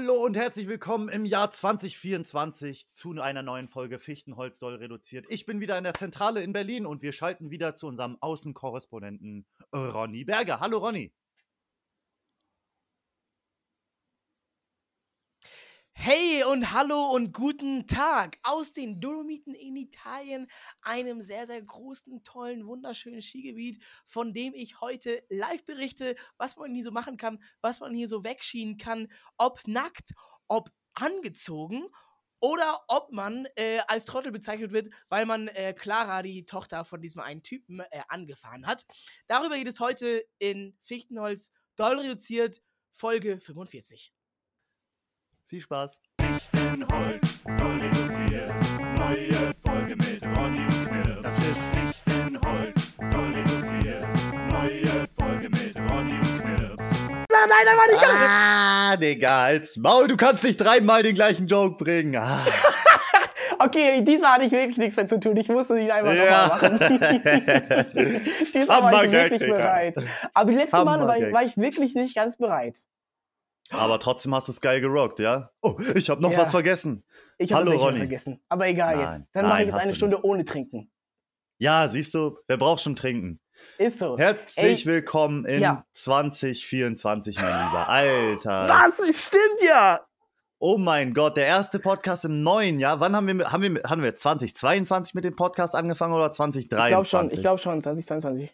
Hallo und herzlich willkommen im Jahr 2024 zu einer neuen Folge Fichtenholz doll reduziert. Ich bin wieder in der Zentrale in Berlin und wir schalten wieder zu unserem Außenkorrespondenten Ronny Berger. Hallo Ronny. Hey und hallo und guten Tag aus den Dolomiten in Italien, einem sehr, sehr großen, tollen, wunderschönen Skigebiet, von dem ich heute live berichte, was man hier so machen kann, was man hier so wegschienen kann, ob nackt, ob angezogen oder ob man äh, als Trottel bezeichnet wird, weil man äh, Clara, die Tochter von diesem einen Typen, äh, angefahren hat. Darüber geht es heute in Fichtenholz, doll reduziert, Folge 45. Viel Spaß. Fichtenholz, doll reduziert. Neue Folge mit Ronny und Knirps. Das ist Fichtenholz, doll reduziert. Neue Folge mit Ronny und Knirps. Nein, nein, nein, war nicht Ah, Digga, als Maul, du kannst nicht dreimal den gleichen Joke bringen. Ah. Okay, diesmal hatte ich wirklich nichts mehr zu tun. Ich musste ihn einfach Ja. nochmal machen. diesmal war ich wirklich bereit. Aber die letzten Male war war ich wirklich nicht ganz bereit. Aber trotzdem hast du es geil gerockt, ja? Oh, ich habe noch Ja. was vergessen. Ich habe Hallo, tatsächlich was vergessen. Aber egal Nein, jetzt. Dann mache ich jetzt eine Stunde ohne Trinken. Ja, siehst du, wer braucht schon trinken? Ist so. Herzlich Ey, willkommen in ja. 2024, mein Lieber. Alter. Was? Stimmt ja. Oh mein Gott, der erste Podcast im neuen Jahr. Wann haben wir, haben wir, haben wir 2022 mit dem Podcast angefangen oder Ich glaube 2023? schon, ich glaube schon, 2022.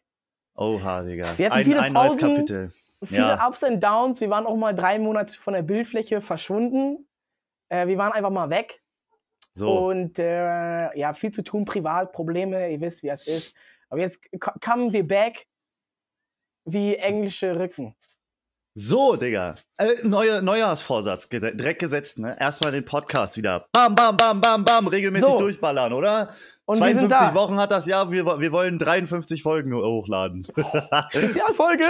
Oha, Digga. Wir hatten ein, viele ein neues Pausen. Kapitel. Viele Ja. Ups and Downs. Wir waren auch mal drei Monate von der Bildfläche verschwunden. Äh, wir waren einfach mal weg. So. Und äh, ja, viel zu tun, privat, Probleme, ihr wisst, wie es ist. Aber jetzt kommen wir back wie englische Rücken. So, Digga. Äh, neue, Neujahrsvorsatz. Direkt gesetzt, ne? Erstmal den Podcast wieder. Bam, bam, bam, bam, bam. Regelmäßig So. durchballern, oder? Und wir sind 52 da. Wochen hat das Jahr. Wir, wir wollen 53 Folgen hochladen. Spezialfolge!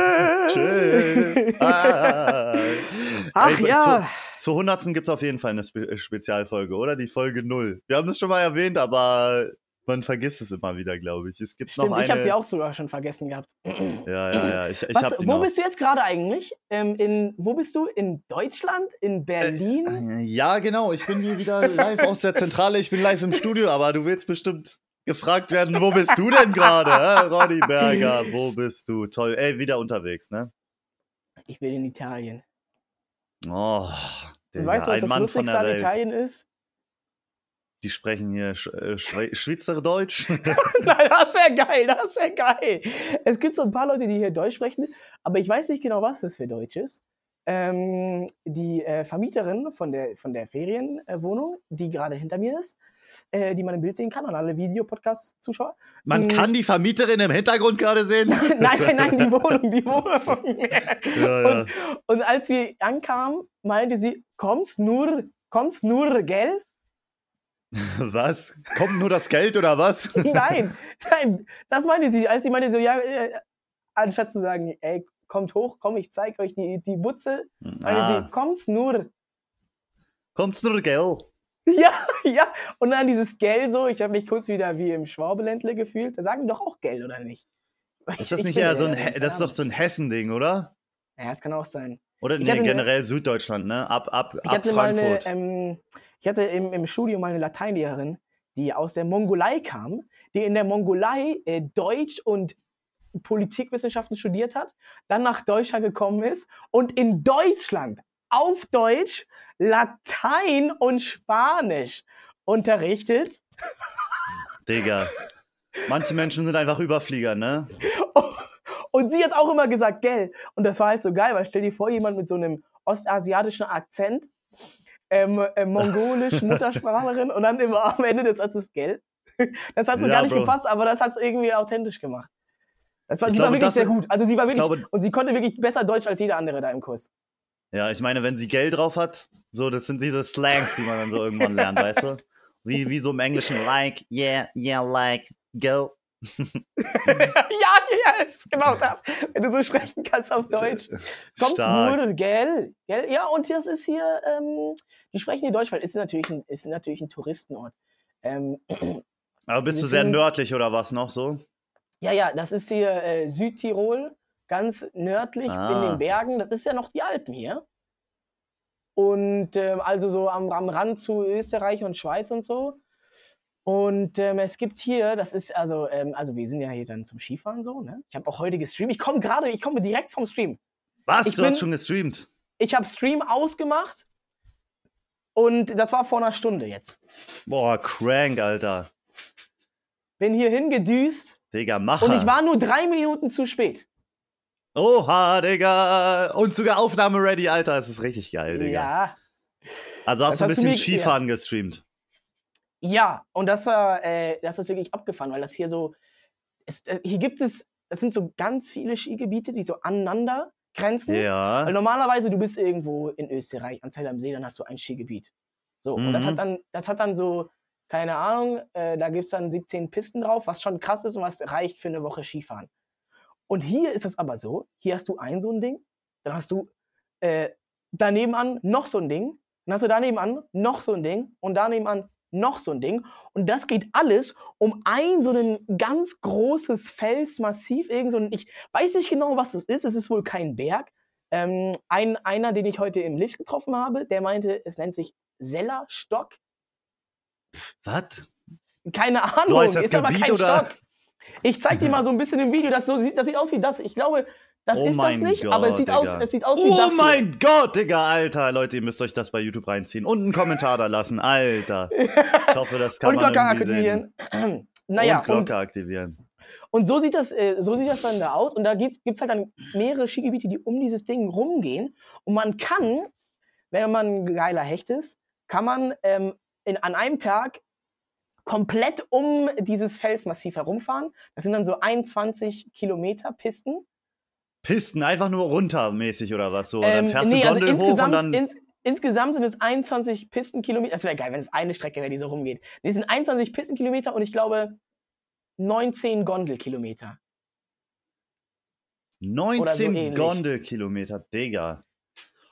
Ah. Ach Ey, ja. Zur 100. gibt es auf jeden Fall eine Spe Spezialfolge, oder? Die Folge 0. Wir haben das schon mal erwähnt, aber man vergisst es immer wieder, glaube ich. Es gibt Stimmt, noch eine. ich habe sie auch sogar schon vergessen gehabt. Ja, ja, ja. Ich, ich Was, wo noch. bist du jetzt gerade eigentlich? Ähm, in, wo bist du? In Deutschland? In Berlin? Äh, Ja, genau. Ich bin hier wieder live aus der Zentrale. Ich bin live im Studio, aber du willst bestimmt gefragt werden, wo bist du denn gerade? hä? Ronny Berger, wo bist du? Toll. Ey, wieder unterwegs, ne? Ich bin in Italien. Oh, Digga, weißt du, was das Mann Lustigste der an. Italien ist? Die sprechen hier Sch äh, Schwe Schweizerdeutsch. Nein, das wäre geil, das wäre geil. Es gibt so ein paar Leute, die hier Deutsch sprechen, aber ich weiß nicht genau, was das für Deutsch ist. Ähm, die äh, Vermieterin von der, von der Ferienwohnung, die gerade hinter mir ist, äh, die man im Bild sehen kann, an alle Videopodcast-Zuschauer. Man Mm. kann die Vermieterin im Hintergrund gerade sehen. nein, nein, nein, die Wohnung, die Wohnung. Ja, ja. Und, und als wir ankamen, meinte sie, kommst nur, kommst nur, gell? Was? Kommt nur das Geld oder was? Nein, nein, das meinte sie. Als sie meinte so, ja, äh, anstatt zu sagen, ey, kommt hoch, komm, ich zeig euch die, die Butze, meinte Ah, sie, kommt's nur. kommt's nur Geld? Ja, ja. Und dann dieses Gell so, ich habe mich kurz wieder wie im Schwabeländle gefühlt. Da sagen doch auch Gell, oder nicht? Ist das Ich nicht eher so ein, He- das ist doch so ein Hessen-Ding, oder? Ja, das kann auch sein. Oder nee, hatte eine- generell Süddeutschland, ne? Ab, ab, Ich ab mal eine, Frankfurt. ähm, ich hatte im, im Studium mal eine Lateinlehrerin, die aus der Mongolei kam, die in der Mongolei äh, Deutsch und Politikwissenschaften studiert hat, dann nach Deutschland gekommen ist und in Deutschland auf Deutsch Latein und Spanisch unterrichtet. Digga. Manche Menschen sind einfach Überflieger, ne? Und sie hat auch immer gesagt, gell. Und das war halt so geil, weil stell dir vor, jemand mit so einem ostasiatischen Akzent, ähm, äh, mongolisch Muttersprachlerin und dann immer am Ende des Satzes, gell. Das hat so Ja, gar nicht Bro. gepasst, aber das hat es irgendwie authentisch gemacht. Das war, Ich sie war glaube, wirklich das sehr gut. Also sie war wirklich, glaube- und sie konnte wirklich besser Deutsch als jeder andere da im Kurs. Ja, ich meine, wenn sie Geld drauf hat, so, das sind diese Slangs, die man dann so irgendwann lernt, weißt du? Wie, wie so im Englischen, like, yeah, yeah, like, go. ja, ja, ist genau das. Wenn du so sprechen kannst auf Deutsch. Kommt Stark. nur, gell? gell? Ja, und das ist hier, ähm, die sprechen hier Deutsch, weil es ist natürlich ein, ist natürlich ein Touristenort. Ähm, Aber bist du sehr nördlich oder was noch so? ja, ja, das ist hier äh, Südtirol, ganz nördlich in Ah. den Bergen. Das ist ja noch die Alpen hier. und ähm, also so am, am Rand zu Österreich und Schweiz und so. Und ähm, es gibt hier, das ist also, ähm, also wir sind ja hier dann zum Skifahren so, ne? Ich habe auch heute gestreamt. Ich komme gerade, ich komme direkt vom Stream. Was? Ich du bin- hast schon gestreamt? Ich habe Stream ausgemacht und das war vor einer Stunde jetzt. Boah, crank, Alter. Bin hier hingedüst Digga, Macher. und ich war nur drei Minuten zu spät. Oha, Digga. Und sogar Aufnahme ready, Alter. Das ist richtig geil, Digga. Ja, Also hast Das du ein bisschen Skifahren gestreamt. Ja, und das war, äh, das ist wirklich abgefahren, weil das hier so, es, äh, hier gibt es, es sind so ganz viele Skigebiete, die so aneinander grenzen. Weil Ja. normalerweise du bist irgendwo in Österreich, an Zell am See, dann hast du ein Skigebiet. So, und das Mhm. hat dann, das hat dann so, keine Ahnung, äh, da gibt es dann 17 Pisten drauf, was schon krass ist und was reicht für eine Woche Skifahren. Und hier ist es aber so, hier hast du ein so ein Ding, dann hast du äh, daneben an noch so ein Ding, dann hast du daneben an noch so ein Ding und daneben an noch so ein Ding. Und das geht alles um ein so ein ganz großes Felsmassiv, irgend so ein, ich weiß nicht genau, was das ist, es ist wohl kein Berg. Ähm, ein, einer, den ich heute im Lift getroffen habe, der meinte, es nennt sich Sellerstock. Was? Keine Ahnung, So heißt das ist aber Gebiet, kein oder? Stock. Ich zeig dir mal so ein bisschen im Video, das, so, sieht- das sieht aus wie das. Ich glaube, das Oh ist das nicht, aber es Gott, sieht, aus, Digga. es sieht aus wie. Oh hier. mein Gott, Digga, Alter. Leute, ihr müsst euch das bei YouTube reinziehen. Und einen Kommentar da lassen, Alter. Ich hoffe, das kann Und man Glocke sehen. aktivieren. naja, und Glocke aktivieren. Und so sieht das, äh, so sieht das dann da aus. Und da gibt es halt dann mehrere Skigebiete, die um dieses Ding rumgehen. Und man kann, wenn man ein geiler Hecht ist, kann man ähm, in, an einem Tag komplett um dieses Felsmassiv herumfahren. Das sind dann so 21 Kilometer Pisten. Pisten, einfach nur runtermäßig oder was so. dann Ähm, fährst nee, du also Gondel hoch und insgesamt, dann. ins, insgesamt sind es 21 Pistenkilometer. Das wäre geil, wenn es eine Strecke wäre, die so rumgeht. Die sind 21 Pistenkilometer und ich glaube 19 Gondelkilometer. 19 ähnlich. Gondelkilometer, Digga.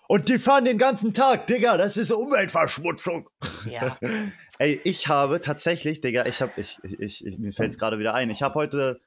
Und die fahren den ganzen Tag, Digga, das ist Umweltverschmutzung. Ja. Ey, ich habe tatsächlich, Digga, ich habe, ich, ich, ich, mir fällt es gerade wieder ein, ich habe heute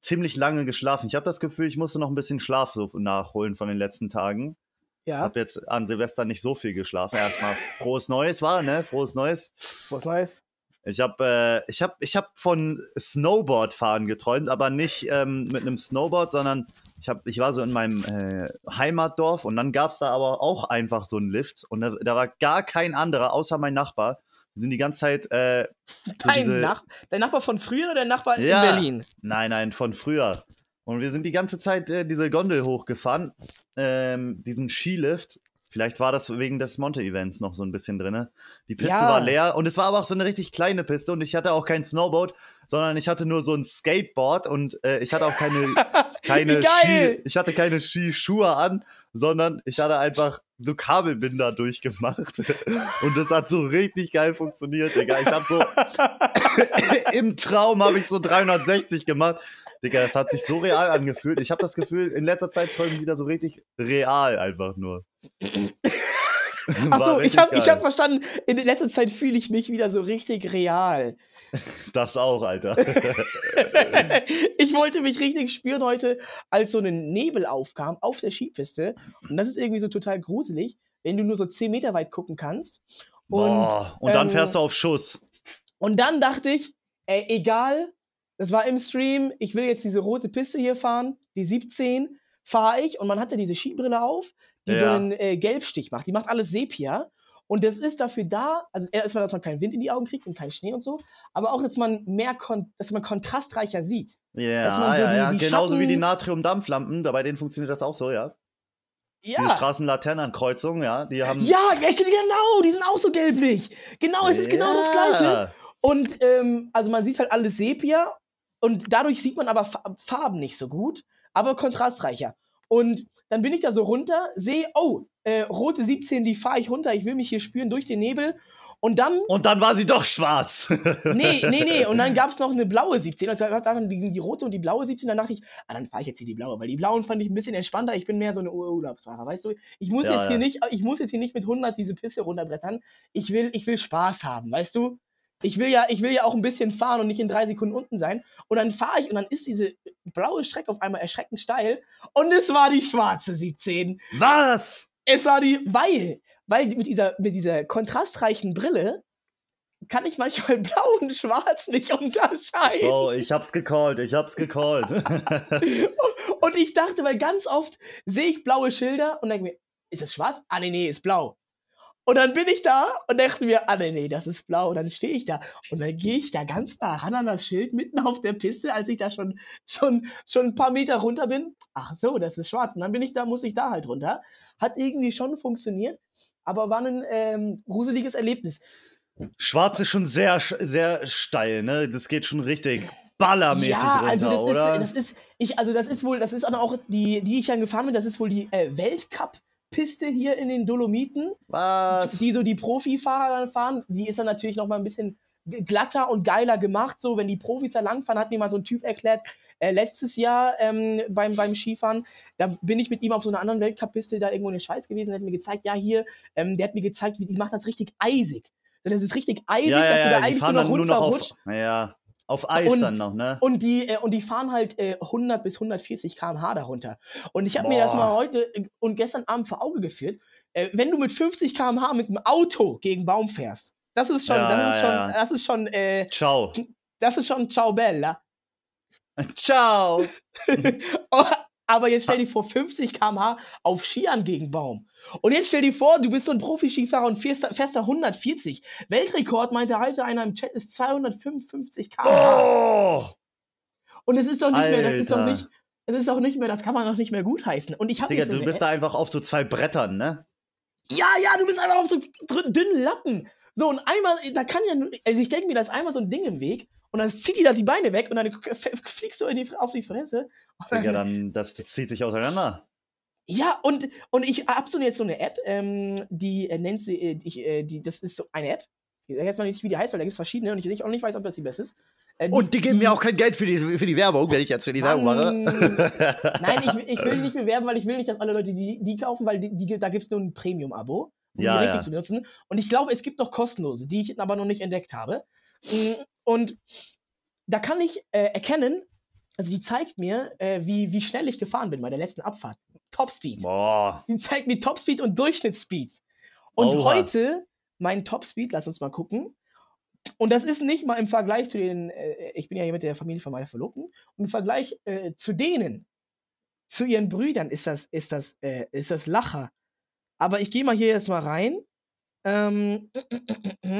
ziemlich lange geschlafen. Ich habe das Gefühl, ich musste noch ein bisschen Schlaf so nachholen von den letzten Tagen. Ja. Hab jetzt an Silvester nicht so viel geschlafen. Erstmal frohes Neues war, ne? Frohes Neues. Was Neues? Ich habe äh, ich hab, ich hab von Snowboardfahren geträumt, aber nicht ähm, mit einem Snowboard, sondern ich, hab, ich war so in meinem äh, Heimatdorf und dann gab es da aber auch einfach so einen Lift und da, da war gar kein anderer außer mein Nachbar. Wir sind die ganze Zeit äh, so Dein, diese- Nach dein Nachbar von früher oder der Nachbar Ja. in Berlin? Nein, nein, von früher. Und wir sind die ganze Zeit äh, diese Gondel hochgefahren, ähm, diesen Skilift. Vielleicht war das wegen des Monte-Events noch so ein bisschen drin. Die Piste Ja. war leer und es war aber auch so eine richtig kleine Piste und ich hatte auch kein Snowboard, sondern ich hatte nur so ein Skateboard und äh, ich hatte auch keine, keine! Ski, ich hatte keine Skischuhe an, sondern ich hatte einfach so Kabelbinder durchgemacht und das hat so richtig geil funktioniert, Digga. Ich hab so im Traum habe ich so 360 gemacht. Digga, das hat sich so real angefühlt. Ich habe das Gefühl, in letzter Zeit träumen wieder so richtig real einfach nur. Achso, ich habe hab verstanden, in letzter Zeit fühle ich mich wieder so richtig real. Das auch, Alter. ich wollte mich richtig spüren heute, als so ein Nebel aufkam auf der Skipiste. Und das ist irgendwie so total gruselig, wenn du nur so 10 Meter weit gucken kannst. Und, Boah, und dann ähm, fährst du auf Schuss. und dann dachte ich, ey, egal, das war im Stream, ich will jetzt diese rote Piste hier fahren, die 17, fahre ich. Und man hatte diese Skibrille auf, die so Ja. einen äh, Gelbstich macht. Die macht alles Sepia. Und das ist dafür da, also erstmal, dass man keinen Wind in die Augen kriegt und keinen Schnee und so, aber auch, dass man mehr, kon dass man kontrastreicher sieht. Ja, dass man so ja, die- ja. die Genauso wie die Schatten- Natriumdampflampen, da bei denen funktioniert das auch so, ja. Die Ja, Straßenlaternenankreuzogen, ja, die haben. ja, ja, genau, die sind auch so gelblich. Genau, es ist genau das Gleiche. Ja. Und ähm, also man sieht halt alles Sepia und dadurch sieht man aber Fa- Farben nicht so gut, aber kontrastreicher. Und dann bin ich da so runter, sehe, oh, äh, rote 17, die fahre ich runter, ich will mich hier spüren durch den Nebel. Und dann, Und dann war sie doch schwarz. nee, nee, nee, und dann gab es noch eine blaue 17, also da dann die, die rote und die blaue 17, dann dachte ich, ah, dann fahre ich jetzt hier die blaue, weil die blauen fand ich ein bisschen entspannter, ich bin mehr so eine Ur- Urlaubsfahrer, weißt du? Ich muss Ja, jetzt hier ja. nicht, ich muss jetzt hier nicht mit 100 diese Piste runterbrettern, ich will, ich will Spaß haben, weißt du? Ich will ja, ich will ja auch ein bisschen fahren und nicht in drei Sekunden unten sein. Und dann fahre ich und dann ist diese blaue Strecke auf einmal erschreckend steil. Und es war die schwarze 17. Was? Es war die, weil weil mit dieser, mit dieser kontrastreichen Brille kann ich manchmal blau und schwarz nicht unterscheiden. Oh, ich hab's gecallt, ich hab's gecallt. und ich dachte, weil ganz oft sehe ich blaue Schilder und denke mir, ist es schwarz? Ah, nee, nee, ist blau. Und dann bin ich da und dachte mir, ah, nee, nee, das ist blau. Und dann stehe ich da und dann gehe ich da ganz nah ran an das Schild mitten auf der Piste, als ich da schon, schon, schon ein paar Meter runter bin. Ach so, das ist schwarz. Und dann bin ich da, muss ich da halt runter. Hat irgendwie schon funktioniert, aber war ein ähm, gruseliges Erlebnis. Schwarz ist schon sehr, sehr steil, ne? Das geht schon richtig ballermäßig ja, runter, also das oder? ist, das ist, ich, also das ist wohl, das ist auch die, die ich dann gefahren bin, das ist wohl die äh, Weltcup-Piste hier in den Dolomiten, Was? die so die Profifahrer dann fahren. Die ist dann natürlich noch mal ein bisschen glatter und geiler gemacht. So, wenn die Profis da langfahren, hat mir mal so ein Typ erklärt, äh, letztes Jahr ähm, beim, beim Skifahren, da bin ich mit ihm auf so einer anderen Weltcup-Piste da irgendwo in der Schweiz gewesen, der hat mir gezeigt, ja hier, ähm, der hat mir gezeigt, wie die macht das richtig eisig. Das ist richtig eisig, ja, ja, dass du da ja, eigentlich nur noch runterrutscht. ja, auf Eis Und- dann noch, ne? Und die, äh, und die fahren halt äh, 100 bis 140 km/h darunter. Und ich habe mir das mal heute äh, und gestern Abend vor Auge geführt. Äh, wenn du mit 50 km/h mit dem Auto gegen Baum fährst, das ist schon, Ja, das ist schon, ja. das ist schon, äh, Ciao. das ist schon Ciao Bella. Ciao. Aber jetzt stell dir vor, 50 km/h auf Skiern gegen Baum. Und jetzt stell dir vor, du bist so ein Profi-Skifahrer und fährst, fährst da 140. Weltrekord, meinte heute einer im Chat, ist 255 km/h. Oh! Und es ist doch nicht mehr, das ist doch Alter. nicht, es ist doch nicht mehr, das kann man doch nicht mehr gutheißen. Und ich habe Digga, du bist da einfach auf so zwei Brettern, ne? Ja, ja, du bist einfach auf so dünnen Lappen. So, und einmal, da kann ja, also ich denke mir, da ist einmal so ein Ding im Weg und dann zieht die da die Beine weg und dann fliegst du die, auf die Fresse. Und Digga, dann, dann, das zieht sich auseinander. ja, und, und ich hab so jetzt so eine App, ähm, die äh, nennt sie, äh, ich, äh, die, das ist so eine App. Ich sag jetzt mal nicht, wie die heißt, weil da gibt es verschiedene und ich auch nicht weiß, ob das die beste ist. Äh, Und die geben mir auch kein Geld für die, für die Werbung, wenn ich jetzt für die Werbung mache. Nein, ich, will- ich will nicht bewerben, weil ich will nicht, dass alle Leute die, die kaufen, weil die, die, da gibt es nur ein Premium-Abo, um Ja, die richtig ja. zu benutzen. Und ich glaube, es gibt noch kostenlose, die ich aber noch nicht entdeckt habe. Mm, Und da kann ich äh, erkennen, also die zeigt mir, äh, wie, wie schnell ich gefahren bin bei der letzten Abfahrt. Topspeed. Boah. Die zeigt mir Topspeed und Durchschnittsspeed. Und Oha. heute, mein Topspeed, lass uns mal gucken. Und das ist nicht mal im Vergleich zu den, äh, ich bin ja hier mit der Familie von meiner Verlobten, und im Vergleich äh, zu denen, zu ihren Brüdern, ist das, ist das, äh, ist das Lacher. Aber ich gehe mal hier jetzt mal rein. Ähm,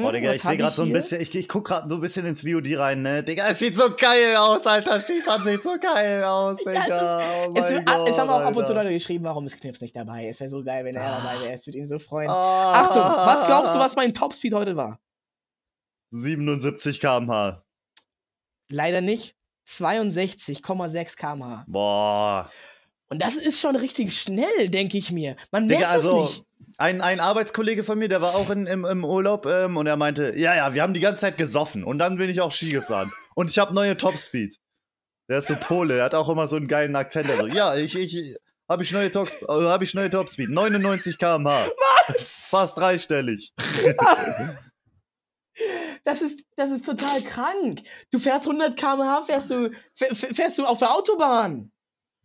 Oh, Digga, ich sehe gerade so ein bisschen, ich, ich guck gerade so ein bisschen ins VOD rein, ne? Digga, es sieht so geil aus, Alter. Skifahren sieht so geil aus, Digga. Ja, es ist- oh Es, mein es haben auch ab und zu Alter. Leute geschrieben, warum ist Knips nicht dabei? Es wäre so geil, wenn er dabei wäre. Es würde ihn so freuen. Ah. Achtung, was glaubst du, was mein Topspeed heute war? 77 km/h. Leider nicht. 62,6 km/h. Boah. Und das ist schon richtig schnell, denke ich mir. Man merkt Digga, das also, nicht. ein, ein Arbeitskollege von mir, der war auch in, im, im Urlaub ähm, und er meinte, ja, ja, wir haben die ganze Zeit gesoffen und dann bin ich auch Ski gefahren. Und ich habe neue Topspeed. Der ist so Pole, der hat auch immer so einen geilen Akzent. Also, ja, ich, ich, habe ich neue Tops, äh, habe ich neue Topspeed. 99 km/h. Fast dreistellig. Das ist, das ist total krank. Du fährst 100 km/h, fährst du, fäh- fährst du auf der Autobahn.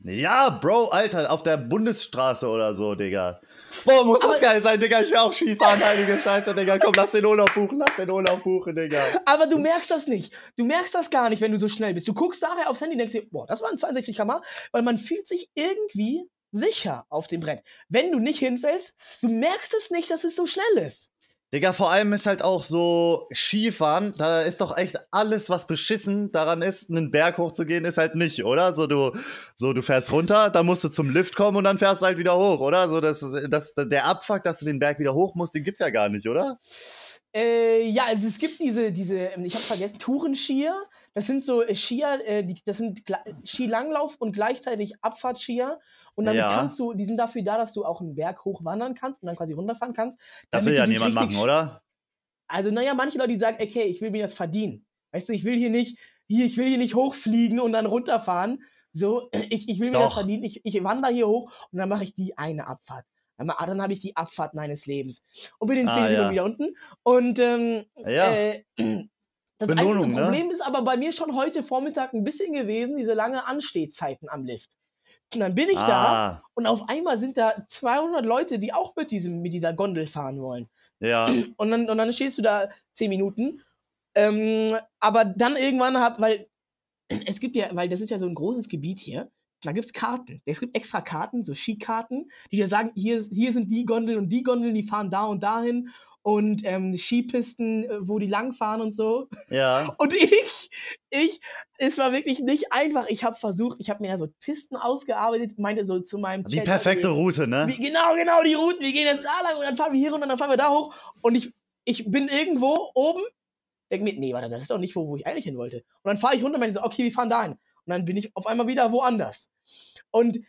Ja, Bro, Alter, auf der Bundesstraße oder so, Digga. Boah, muss das Aber- geil sein, Digga. Ich will auch Skifahren, heilige Scheiße, Digga. Komm, lass den Urlaub buchen, lass den Urlaub buchen, Digga. Aber du merkst das nicht. Du merkst das gar nicht, wenn du so schnell bist. Du guckst nachher aufs Handy und denkst dir, boah, das waren 62 km/h, weil man fühlt sich irgendwie sicher auf dem Brett. Wenn du nicht hinfällst, du merkst es nicht, dass es so schnell ist. Digga, vor allem ist halt auch so Skifahren, da ist doch echt alles, was beschissen daran ist, einen Berg hochzugehen, ist halt nicht, oder? So du, so du fährst runter, dann musst du zum Lift kommen und dann fährst du halt wieder hoch, oder? So das, das, der Abfuck, dass du den Berg wieder hoch musst, den gibt's ja gar nicht, oder? Äh, ja, also es gibt diese, diese, ähm, ich habe vergessen, Tourenskier. Das sind so äh, Skier, äh, die, das sind Gla- Skilanglauf und gleichzeitig Abfahrtskier. Und damit Ja. kannst du, die sind dafür da, dass du auch einen Berg hochwandern kannst und dann quasi runterfahren kannst. Das will ja niemand machen, oder? Also, naja, manche Leute, die sagen, okay, ich will mir das verdienen. Weißt du, ich will hier nicht, hier, ich will hier nicht hochfliegen und dann runterfahren. So, ich, ich will mir das Doch. verdienen. Ich, ich wandere hier hoch und dann mache ich die eine Abfahrt. Dann, ma- dann habe ich die Abfahrt meines Lebens. Und bin in 10 Ah, Sekunden ja. wieder unten. Und ähm, Ja. äh, das Belohnung, einzige ne? Problem ist aber bei mir schon heute Vormittag ein bisschen gewesen, diese lange Anstehzeiten am Lift. Und dann bin ich da Ah, und auf einmal sind da 200 Leute, die auch mit, diesem, mit dieser Gondel fahren wollen. ja. Und dann, und dann stehst du da 10 Minuten. Ähm, aber dann irgendwann hab, weil es gibt ja, weil das ist ja so ein großes Gebiet hier, da gibt es Karten. Es gibt extra Karten, so Skikarten, die dir sagen, hier, hier sind die Gondeln und die Gondeln, die fahren da und dahin. Und ähm, Skipisten, äh, wo die langfahren und so. Ja. Und ich, ich, es war wirklich nicht einfach. Ich habe versucht, ich habe mir ja so Pisten ausgearbeitet, meinte so zu meinem Die Chat, perfekte okay, Route, ne? wie, genau, genau, die Routen. Wir gehen jetzt da lang und dann fahren wir hier runter und dann fahren wir da hoch. Und ich, ich bin irgendwo oben. Denk mir, nee, warte, das ist doch nicht wo, wo ich eigentlich hin wollte. Und dann fahre ich runter und meine so, okay, wir fahren da hin. Und dann bin ich auf einmal wieder woanders. Und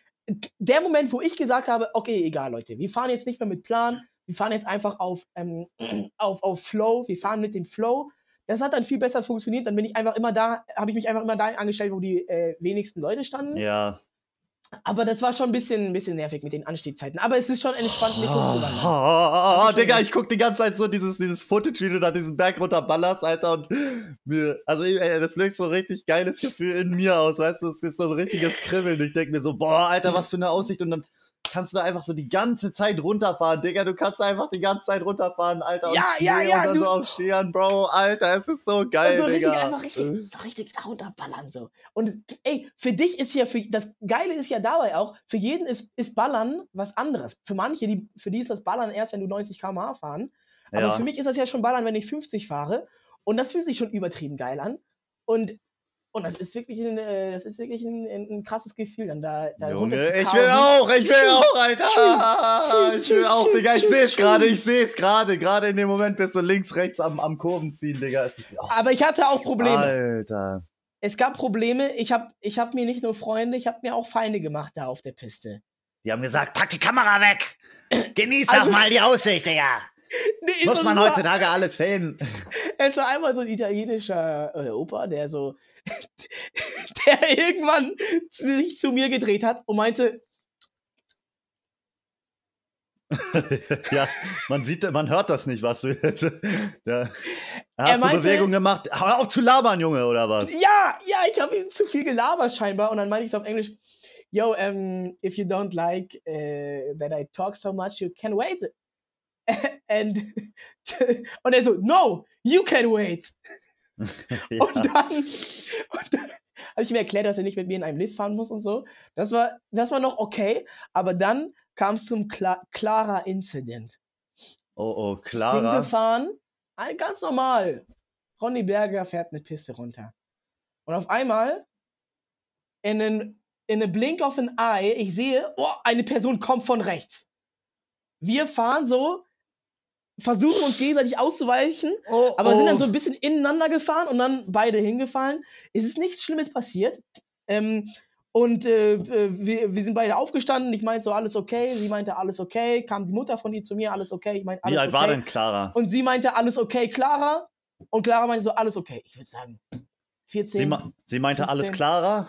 der Moment, wo ich gesagt habe, okay, egal, Leute, wir fahren jetzt nicht mehr mit Plan, wir fahren jetzt einfach auf, ähm, auf, auf Flow, wir fahren mit dem Flow. Das hat dann viel besser funktioniert. Dann bin ich einfach immer da, habe ich mich einfach immer da angestellt, wo die äh, wenigsten Leute standen. Ja. Aber das war schon ein bisschen, ein bisschen nervig mit den Anstehzeiten. Aber es ist schon entspannt, mich umzuwandeln. Oh, Das ist schon Digga, ich guck die ganze Zeit so dieses, dieses Footage, wie du da diesen Berg runterballerst, Alter, und mir, also ey, das löst so ein richtig geiles Gefühl in mir aus, weißt du, es ist so ein richtiges Kribbeln. Ich denk mir so, boah, Alter, was für eine Aussicht und dann kannst du da einfach so die ganze Zeit runterfahren, Digga, du kannst einfach die ganze Zeit runterfahren, Alter, Ja, ja, ja, und dann du- so auf Skiern, Bro, Alter, es ist so geil, und so richtig, Digga. einfach richtig, so richtig da runterballern so. Und ey, für dich ist ja, für, das Geile ist ja dabei auch, für jeden ist, ist Ballern was anderes. Für manche, die, für die ist das Ballern erst, wenn du 90 km/h fahren. Aber Ja. für mich ist das ja schon Ballern, wenn ich 50 fahre. Und das fühlt sich schon übertrieben geil an. Und, und das ist wirklich ein, äh, das ist wirklich ein, ein, krasses Gefühl, dann da, da Junge, ich will cruisen. auch, ich will auch, Alter. Ich will auch, Digga, ich seh's gerade, ich seh's gerade. Gerade in dem Moment bist du links, rechts am, am Kurven ziehen, Digga. Es ist, oh, Aber ich hatte auch Probleme. Alter. Es gab Probleme. Ich habe ich hab mir nicht nur Freunde, ich habe mir auch Feinde gemacht da auf der Piste. Die haben gesagt, pack die Kamera weg. Genieß Also- doch mal die Aussicht, Digga. Nee, Muss man heutzutage alles filmen. Es war einmal so ein italienischer äh, Opa, der so, der irgendwann sich zu mir gedreht hat und meinte, ja, man sieht, man hört das nicht, was du jetzt. Ja. Er Er hat so meinte- Bewegung gemacht. Hör auf zu labern, Junge, oder was? ja, ja, ich habe ihm zu viel gelabert scheinbar und dann meinte ich so auf Englisch, yo, um, if you don't like uh, that I talk so much, you can wait. And, und er so, no, you can wait. Ja. Und dann, und dann habe ich ihm erklärt, dass er nicht mit mir in einem Lift fahren muss und so. Das war, das war noch okay, aber dann kam es zum Kla Clara Incident. Oh, oh, Ich bin Clara. gefahren, ein- ganz normal. Ronny Berger fährt eine Piste runter. Und auf einmal, in einen, in a blink of an eye, ich sehe, oh, eine Person kommt von rechts. Wir fahren so, versuchen uns gegenseitig auszuweichen, Oh, aber sind dann oh. so ein bisschen ineinander gefahren und dann beide hingefallen. Es ist nichts Schlimmes passiert. Ähm, und äh, äh, wir, wir sind beide aufgestanden. Ich meinte so, alles okay. Sie meinte, alles okay. Kam die Mutter von ihr zu mir, alles okay. Ich meinte, alles Wie alt okay. war denn Clara? Und sie meinte, alles okay, Clara. Und Clara meinte so, alles okay. Ich würde sagen, 14. Sie, ma sie meinte alles 15. Clara?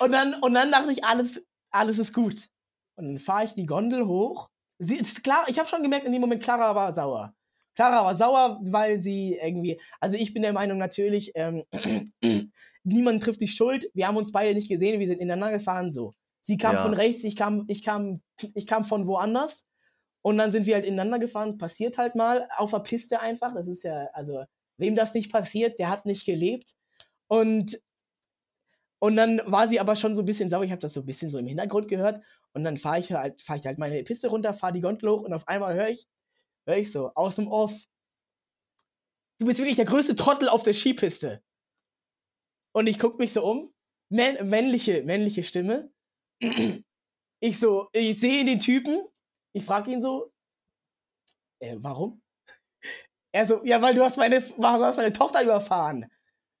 Und dann, und dann dachte ich, alles, alles ist gut. Und dann fahre ich die Gondel hoch. Sie ist klar, ich habe schon gemerkt, in dem Moment, Clara war sauer. Clara war sauer, weil sie irgendwie, also ich bin der Meinung natürlich, ähm, niemand trifft die Schuld. Wir haben uns beide nicht gesehen, wir sind ineinander gefahren, so. Sie kam Ja. von rechts, ich kam, ich kam, ich kam von woanders. Und dann sind wir halt ineinander gefahren. Passiert halt mal auf der Piste einfach. Das ist ja, also, wem das nicht passiert, der hat nicht gelebt. Und und dann war sie aber schon so ein bisschen sauer. Ich habe das so ein bisschen so im Hintergrund gehört. Und dann fahre ich halt, fahre ich halt meine Piste runter, fahre die Gondel hoch und auf einmal höre ich, höre ich so aus dem Off. Du bist wirklich der größte Trottel auf der Skipiste. Und ich gucke mich so um. Männ männliche, männliche Stimme. Ich so, ich sehe den Typen. Ich frage ihn so, äh, warum? Er so, ja, weil du hast meine, du hast meine Tochter überfahren.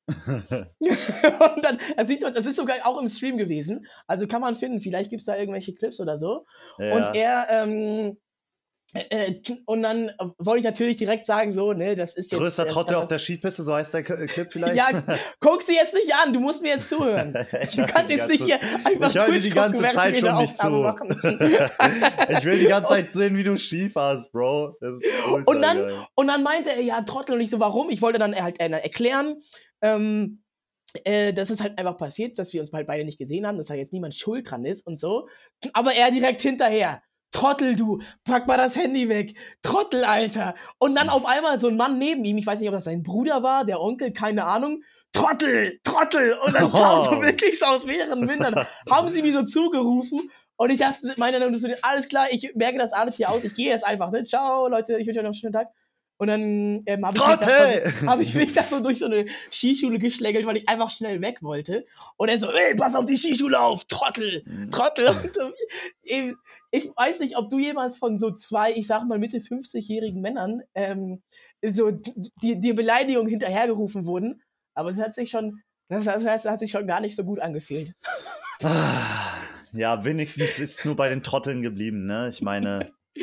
und dann, das sieht man, das ist sogar auch im Stream gewesen. Also kann man finden, vielleicht gibt es da irgendwelche Clips oder so. Ja. Und er, ähm, äh, äh, und dann äh, wollte ich natürlich direkt sagen, so, ne, das ist jetzt. Größter Trottel auf der Skipiste, so heißt der K- Clip vielleicht? Ja, guck sie jetzt nicht an, du musst mir jetzt zuhören. Du kannst jetzt nicht hier einfach Ich höre die gucken, ganze während Zeit schon nicht zu. Ich will die ganze Zeit sehen, wie du Ski fährst, Bro. Das Und dann- geil. Und dann meinte er, ja, Trottel. Und ich so, warum? Ich wollte dann halt äh, erklären, ähm, äh, das ist halt einfach passiert, dass wir uns halt beide nicht gesehen haben, dass da jetzt niemand schuld dran ist und so. Aber er direkt hinterher. Trottel, du, pack mal das Handy weg. Trottel, Alter. Und dann auf einmal so ein Mann neben ihm, ich weiß nicht, ob das sein Bruder war, der Onkel, keine Ahnung. Trottel, Trottel. Und dann kam so Oh. wirklich so aus mehreren Windern, haben sie mir so zugerufen. Und ich dachte, meine Dann so, alles klar, ich merke das alles hier aus, ich gehe jetzt einfach, ne? Ciao, Leute, ich wünsche euch noch einen schönen Tag. Und dann ähm, habe ich, mich da Trottel! so- hab ich mich da so durch so eine Skischule geschlängelt, weil ich einfach schnell weg wollte. Und er so, ey, pass auf die Skischule auf, Trottel, Trottel. Und, äh, ich weiß nicht, ob du jemals von so zwei, ich sag mal Mitte 50-jährigen Männern ähm, so die, die Beleidigung hinterhergerufen wurden, aber es hat sich schon, das, das, das hat sich schon gar nicht so gut angefühlt. Ah, Ja, wenigstens ist es nur bei den Trotteln geblieben, ne? Ich meine.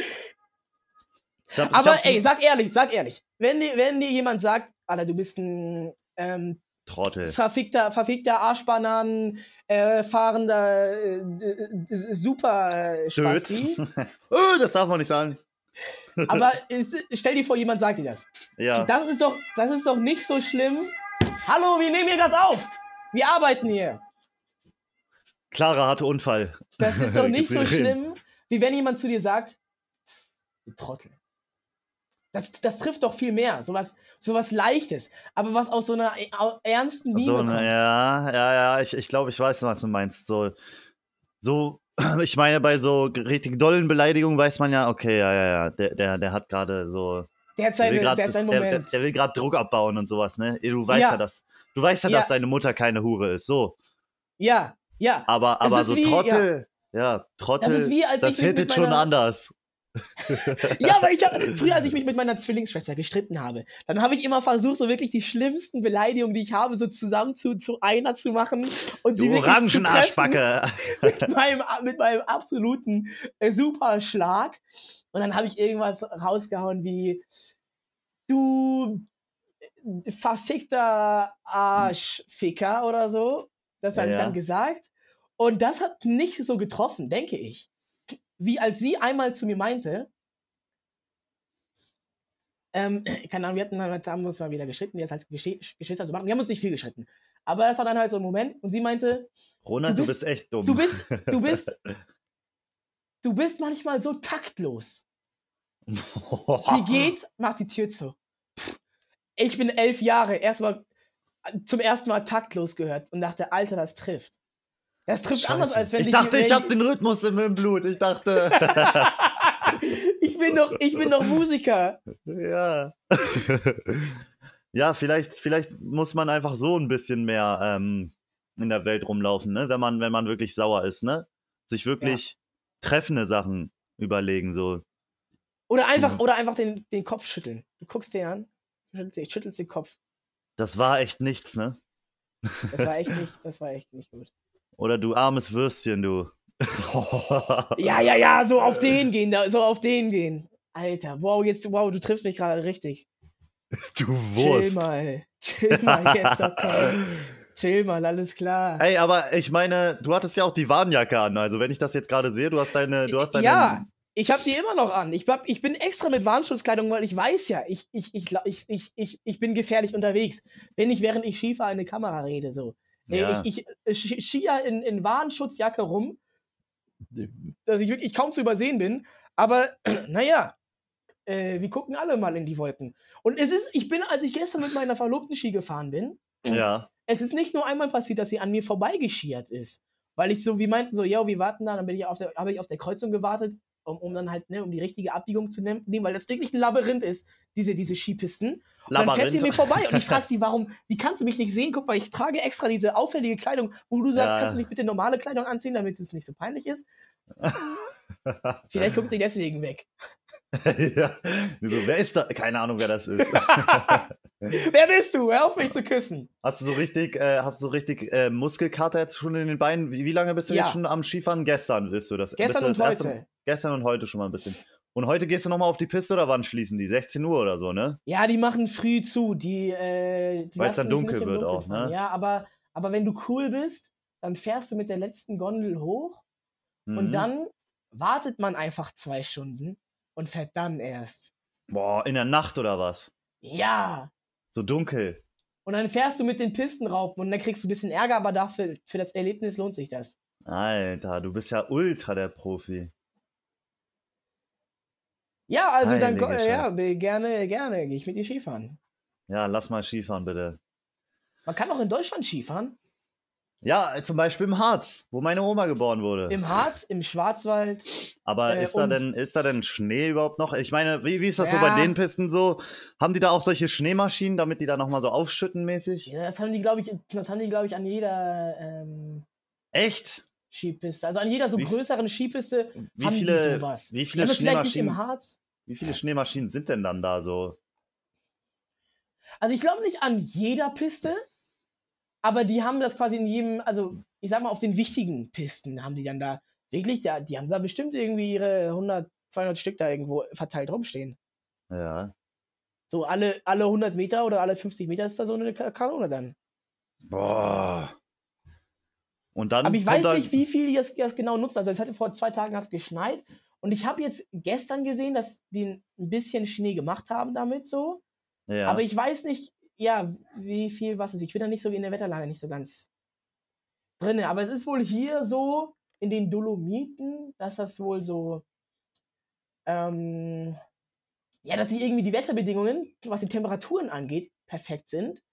Hab, Aber ey, sag ehrlich, sag ehrlich, wenn dir, wenn dir jemand sagt, Alter, du bist ein ähm, Trottel. verfickter, verfickter Arschbananen, äh, fahrender äh, super äh. Spasti. oh, das darf man nicht sagen. Aber es, stell dir vor, jemand sagt dir das. Ja. Das ist doch, das ist doch nicht so schlimm. Hallo, wir nehmen hier gerade auf. Wir arbeiten hier. Clara hatte Unfall. Das ist doch nicht so schlimm, wie wenn jemand zu dir sagt, du Trottel. Das, das trifft doch viel mehr. Sowas, sowas Leichtes. Aber was aus so einer e- ernsten Liebe So, kommt. ne, ja, ja, ja, ich, ich glaube, ich weiß, was du meinst. So, so, ich meine, bei so richtig dollen Beleidigungen weiß man ja, okay, ja, ja, ja, der, der, der hat gerade so, Der hat, der seine, will der grad- hat seinen der, der, Moment. der will gerade Druck abbauen und sowas, ne? Du weißt ja, Ja. dass, du weißt ja, Ja. dass deine Mutter keine Hure ist, so. ja, ja. Aber, aber so wie- Trottel, ja, Trottel, Das ist wie, als das ich hittet schon anders. Ja, aber ich hab, früher, als ich mich mit meiner Zwillingsschwester gestritten habe, dann habe ich immer versucht, so wirklich die schlimmsten Beleidigungen, die ich habe, so zusammen zu, zu einer zu machen und sie Du wirklich zu treffen Orangenarschbacke. mit meinem, mit meinem absoluten äh, Superschlag. Und dann habe ich irgendwas rausgehauen wie du äh, verfickter Arschficker oder so. Das habe ich Ja. dann gesagt. Und das hat nicht so getroffen, denke ich. Wie als sie einmal zu mir meinte, ähm, keine Ahnung, wir hatten dann, haben uns mal wieder geschritten, jetzt als Gesche- Geschwister zu machen. Wir haben uns nicht viel geschritten. Aber das war dann halt so ein Moment und sie meinte, Ronald, Du du bist- bist echt dumm. du bist, du bist, du bist manchmal so taktlos. Sie geht, macht die Tür zu. Ich bin elf Jahre, erstmal zum ersten Mal taktlos gehört und dachte, Alter, das trifft. Das trifft anders, Scheiße. als wenn ich dich- dachte, ich habe den Rhythmus im im Blut. Ich dachte, ich bin doch, ich bin doch Musiker. ja. ja, vielleicht, vielleicht muss man einfach so ein bisschen mehr ähm, in der Welt rumlaufen, ne? Wenn man, wenn man wirklich sauer ist, ne? Sich wirklich treffende Sachen überlegen, so. Oder einfach, Mhm. oder einfach den, den Kopf schütteln. Du guckst dir an, schüttelst, schüttelst den Kopf. Das war echt nichts, ne? Das war echt nicht, das war echt nicht gut. Oder du armes Würstchen, du. Ja, ja, ja, so auf den gehen, da- so auf den gehen. Alter, wow, jetzt, wow, du triffst mich gerade richtig. Du Chill Wurst. mal, chill mal jetzt, okay. Chill mal, alles klar. Ey, aber ich meine, du hattest ja auch die Warnjacke an. Also, wenn ich das jetzt gerade sehe, du hast deine, du hast deine. Ja, ich habe die immer noch an. Ich, hab, ich bin extra mit Warnschutzkleidung, weil ich weiß ja, ich, ich, ich, ich, ich, ich, ich bin gefährlich unterwegs. Wenn ich während ich Skifahre in eine Kamera rede, so. Ja. Ich, ich ja in, in Warnschutzjacke rum, dass ich wirklich kaum zu übersehen bin. Aber naja, äh, wir gucken alle mal in die Wolken. Und es ist, ich bin, als ich gestern mit meiner Verlobten Ski gefahren bin, Ja. es ist nicht nur einmal passiert, dass sie an mir vorbeigeschiert ist. Weil ich so, wie meinten so, ja, wir warten da, dann bin ich auf der, habe ich auf der Kreuzung gewartet, um, um dann halt, ne, um die richtige Abbiegung zu nehmen, weil das wirklich ein Labyrinth ist, diese, diese Skipisten. Und dann fährt sie mir vorbei und ich frage sie, warum, wie kannst du mich nicht sehen? Guck mal, ich trage extra diese auffällige Kleidung, wo du sagst, Ja. kannst du nicht bitte normale Kleidung anziehen, damit es nicht so peinlich ist? Vielleicht guckt sie deswegen weg. ja. So, wer ist da? Keine Ahnung, wer das ist. Wer bist du? Hör auf mich zu küssen. hast du so richtig, äh, hast du so richtig äh, Muskelkater jetzt schon in den Beinen? Wie, wie lange bist du Ja. jetzt schon am Skifahren? Gestern bist du das. Gestern du und das erste- heute. Gestern und heute schon mal ein bisschen. Und heute gehst du nochmal auf die Piste oder wann schließen die? 16 Uhr oder so, ne? Ja, die machen früh zu. Die, äh, die Weil's lassen dann dunkel wird auch, fahren. ne? Ja, aber, aber wenn du cool bist, dann fährst du mit der letzten Gondel hoch und Mhm. dann wartet man einfach zwei Stunden und fährt dann erst. Boah, in der Nacht oder was? Ja, So dunkel. Und dann fährst du mit den Pistenraupen und dann kriegst du ein bisschen Ärger, aber dafür, für das Erlebnis lohnt sich das. Alter, du bist ja ultra der Profi. Ja, also dann, Heilige ko- ja, Scheiße. be- gerne, gerne, gehe ich mit dir Skifahren. Ja, lass mal Skifahren, bitte. Man kann auch in Deutschland Skifahren. Ja, zum Beispiel im Harz, wo meine Oma geboren wurde. Im Harz, im Schwarzwald. Aber äh, ist, da denn, ist da denn Schnee überhaupt noch? Ich meine, wie, wie ist das so Ja. bei den Pisten so? Haben die da auch solche Schneemaschinen, damit die da nochmal so aufschütten mäßig? Ja, das haben die, glaube ich, das haben die, glaube ich, an jeder ähm, Echt? Skipiste. Also an jeder so Wie- größeren Skipiste Wie haben die viele, sowas. wie Die viele nicht im Schneemaschinen, Harz. wie viele Schneemaschinen sind denn dann da so? Also ich glaube nicht an jeder Piste, aber die haben das quasi in jedem, also ich sag mal auf den wichtigen Pisten haben die dann da wirklich, da, die haben da bestimmt irgendwie ihre 100, 200 Stück da irgendwo verteilt rumstehen. Ja. So alle, alle 100 Meter oder alle 50 Meter ist da so eine Ka- Kanone dann. Boah. Und dann Aber ich weiß nicht, wie viel die das, das genau nutzen. Also es hatte vor zwei Tagen hat's geschneit und ich habe jetzt gestern gesehen, dass die ein bisschen Schnee gemacht haben damit so. Ja. Aber ich weiß nicht, ja, wie viel was ist. Ich bin da nicht so in der Wetterlage nicht so ganz drinne. Aber es ist wohl hier so in den Dolomiten, dass das wohl so, ähm, ja, dass die irgendwie die Wetterbedingungen, was die Temperaturen angeht, perfekt sind.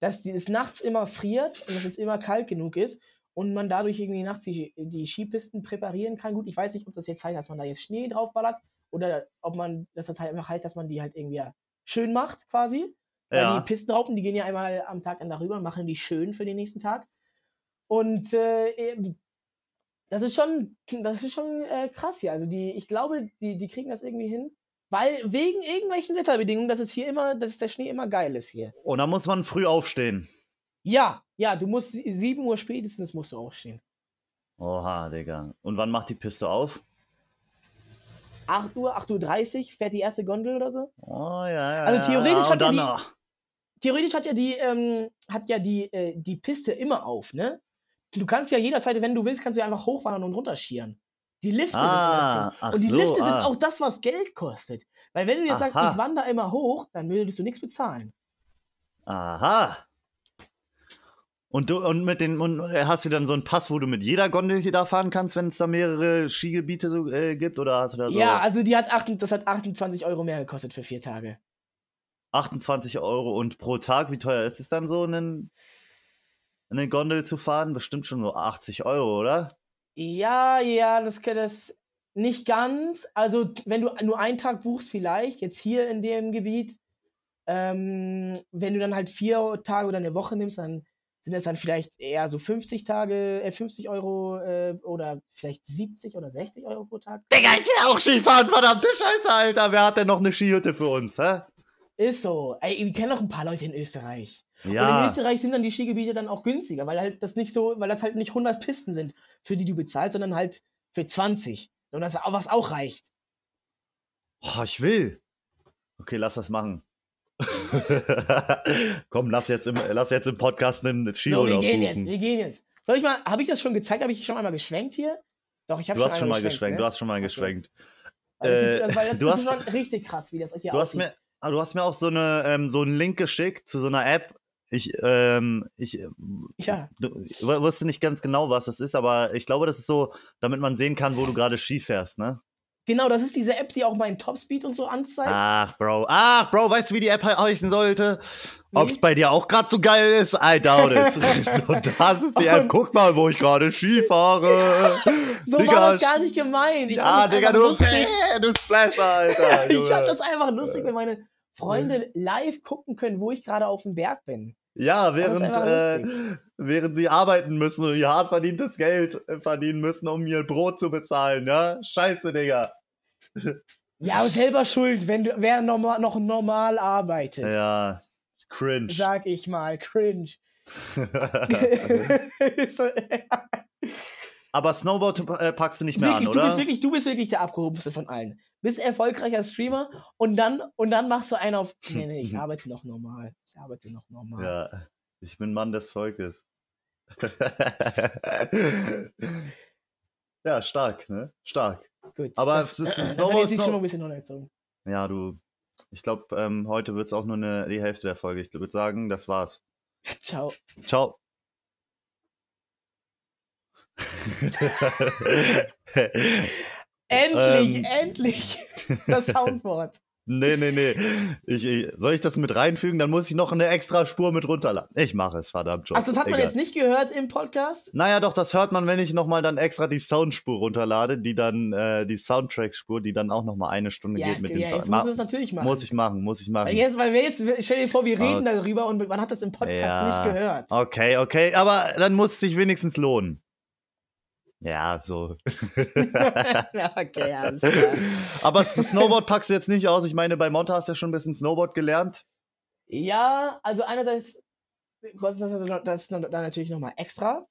Dass es nachts immer friert und dass es immer kalt genug ist und man dadurch irgendwie nachts die, die Skipisten präparieren kann. Gut, ich weiß nicht, ob das jetzt heißt, dass man da jetzt Schnee draufballert oder ob man, dass das halt einfach heißt, dass man die halt irgendwie schön macht quasi. Ja. die Pistenraupen, die gehen ja einmal am Tag dann darüber, machen die schön für den nächsten Tag. Und äh, das ist schon, das ist schon äh, krass hier. Also die, ich glaube, die, die kriegen das irgendwie hin. Weil wegen irgendwelchen Wetterbedingungen, dass es hier immer, dass der Schnee immer geil ist hier. Und dann muss man früh aufstehen. Ja, ja, du musst 7 Uhr spätestens musst du aufstehen. Oha, Digga. Und wann macht die Piste auf? 8 Uhr, 8.30 Uhr fährt die erste Gondel oder so. Oh ja, ja. Also theoretisch ja. hat ja die- Theoretisch hat ja die, ähm, hat ja die, äh, die Piste immer auf, ne? Du kannst ja jederzeit, wenn du willst, kannst du ja einfach hochwandern und runterschieren. Die Lifte Ah, sind Und die so, Lifte ah. sind auch das, was Geld kostet. Weil wenn du jetzt sagst, Aha. ich wandere immer hoch, dann würdest du nichts bezahlen. Aha. Und du und mit den und hast du dann so einen Pass, wo du mit jeder Gondel hier da fahren kannst, wenn es da mehrere Skigebiete so, äh, gibt? Oder hast du da so Ja, also die hat, 8, das hat 28 Euro mehr gekostet für vier Tage. 28 Euro und pro Tag? Wie teuer ist es dann so, einen, eine Gondel zu fahren? Bestimmt schon so 80 Euro, oder? Ja, ja, das kann das nicht ganz. Also, wenn du nur einen Tag buchst, vielleicht, jetzt hier in dem Gebiet, ähm, wenn du dann halt vier Tage oder eine Woche nimmst, dann sind das dann vielleicht eher so 50 Tage, äh, 50 Euro äh, oder vielleicht 70 oder 60 Euro pro Tag. Digga, ich will auch Skifahren, verdammte Scheiße, Alter. Wer hat denn noch eine Skihütte für uns, hä? Ist so. Ey, wir kennen auch ein paar Leute in Österreich. Und in Ja. Österreich sind dann die Skigebiete dann auch günstiger, weil halt das nicht so, weil das halt nicht 100 Pisten sind, für die du bezahlst, sondern halt für 20. Und das was auch reicht. Oh, ich will. Okay, lass das machen. Komm, lass jetzt, im, lass jetzt im Podcast einen So, wir Skiurlaub gehen jetzt, buchen. wir gehen jetzt. Soll ich mal, habe ich das schon gezeigt? Habe ich schon einmal geschwenkt hier? Doch, ich habe Du hast schon einmal mal geschwenkt, ne? du hast schon mal Okay. geschwenkt. Weil das, Äh, sieht, also, weil das du ist hast- schon richtig krass, wie das hier Du hast, aussieht. mir, ah, du hast mir auch so, eine, ähm, so einen Link geschickt zu so einer App. Ich, ähm, ich äh, ja, du, wusste nicht ganz genau, was das ist, aber ich glaube, das ist so, damit man sehen kann, wo du gerade Ski fährst, ne? Genau, das ist diese App, die auch meinen Topspeed und so anzeigt. Ach, Bro. Ach, Bro, weißt du, wie die App he- heißen sollte? Ob es Nee. bei dir auch gerade so geil ist? I doubt it. so, das ist die App. Guck mal, wo ich gerade Ski fahre. so Digga, war das gar nicht gemeint. Ich ja, Digga, du, lustig. du Splasher, Alter. ich fand das einfach lustig, wenn meine Freunde live gucken können, wo ich gerade auf dem Berg bin. Ja, während, äh, während sie arbeiten müssen und ihr hart verdientes Geld verdienen müssen, um ihr Brot zu bezahlen, ja? Scheiße, Digga. Ja, aber selber schuld, wenn du, wer normal, noch normal arbeitet. Ja, cringe. Sag ich mal, cringe. Aber Snowboard äh, packst du nicht mehr wirklich, an, du oder? bist wirklich, du bist wirklich der abgehobenste von allen. Bist erfolgreicher Streamer und dann, und dann machst du einen auf. Nee, nee, ich arbeite noch normal. Ich arbeite noch normal. Ja, ich bin Mann des Volkes. ja, stark, ne? Stark. Gut. Aber das, es ist das Snowboard- hat jetzt die Snow- Stimmung ein bisschen runtergezogen. Ja, du. Ich glaube, ähm, heute wird es auch nur eine, die Hälfte der Folge. Ich würde sagen, das war's. Ciao. Ciao. Endlich, Ähm. endlich das Soundboard. Nee, nee, nee. Ich, ich, soll ich das mit reinfügen? Dann muss ich noch eine extra Spur mit runterladen. Ich mache es, verdammt schon. Ach, das hat man Egal. jetzt nicht gehört im Podcast? Naja, doch, das hört man, wenn ich nochmal dann extra die Soundspur runterlade, die dann, äh, die Soundtrack-Spur, die dann auch nochmal eine Stunde Ja, geht mit ja dem jetzt Sound. musst du das natürlich machen. muss ich machen, muss ich machen. Jetzt, weil wir jetzt, stell dir vor, wir reden Okay. darüber und man hat das im Podcast Ja. nicht gehört. Okay, okay, aber dann muss es sich wenigstens lohnen. Ja, so. okay, alles klar. aber das Snowboard packst du jetzt nicht aus. Ich meine, bei Monta hast du ja schon ein bisschen Snowboard gelernt. Ja, also einerseits kostet das, das dann natürlich nochmal extra.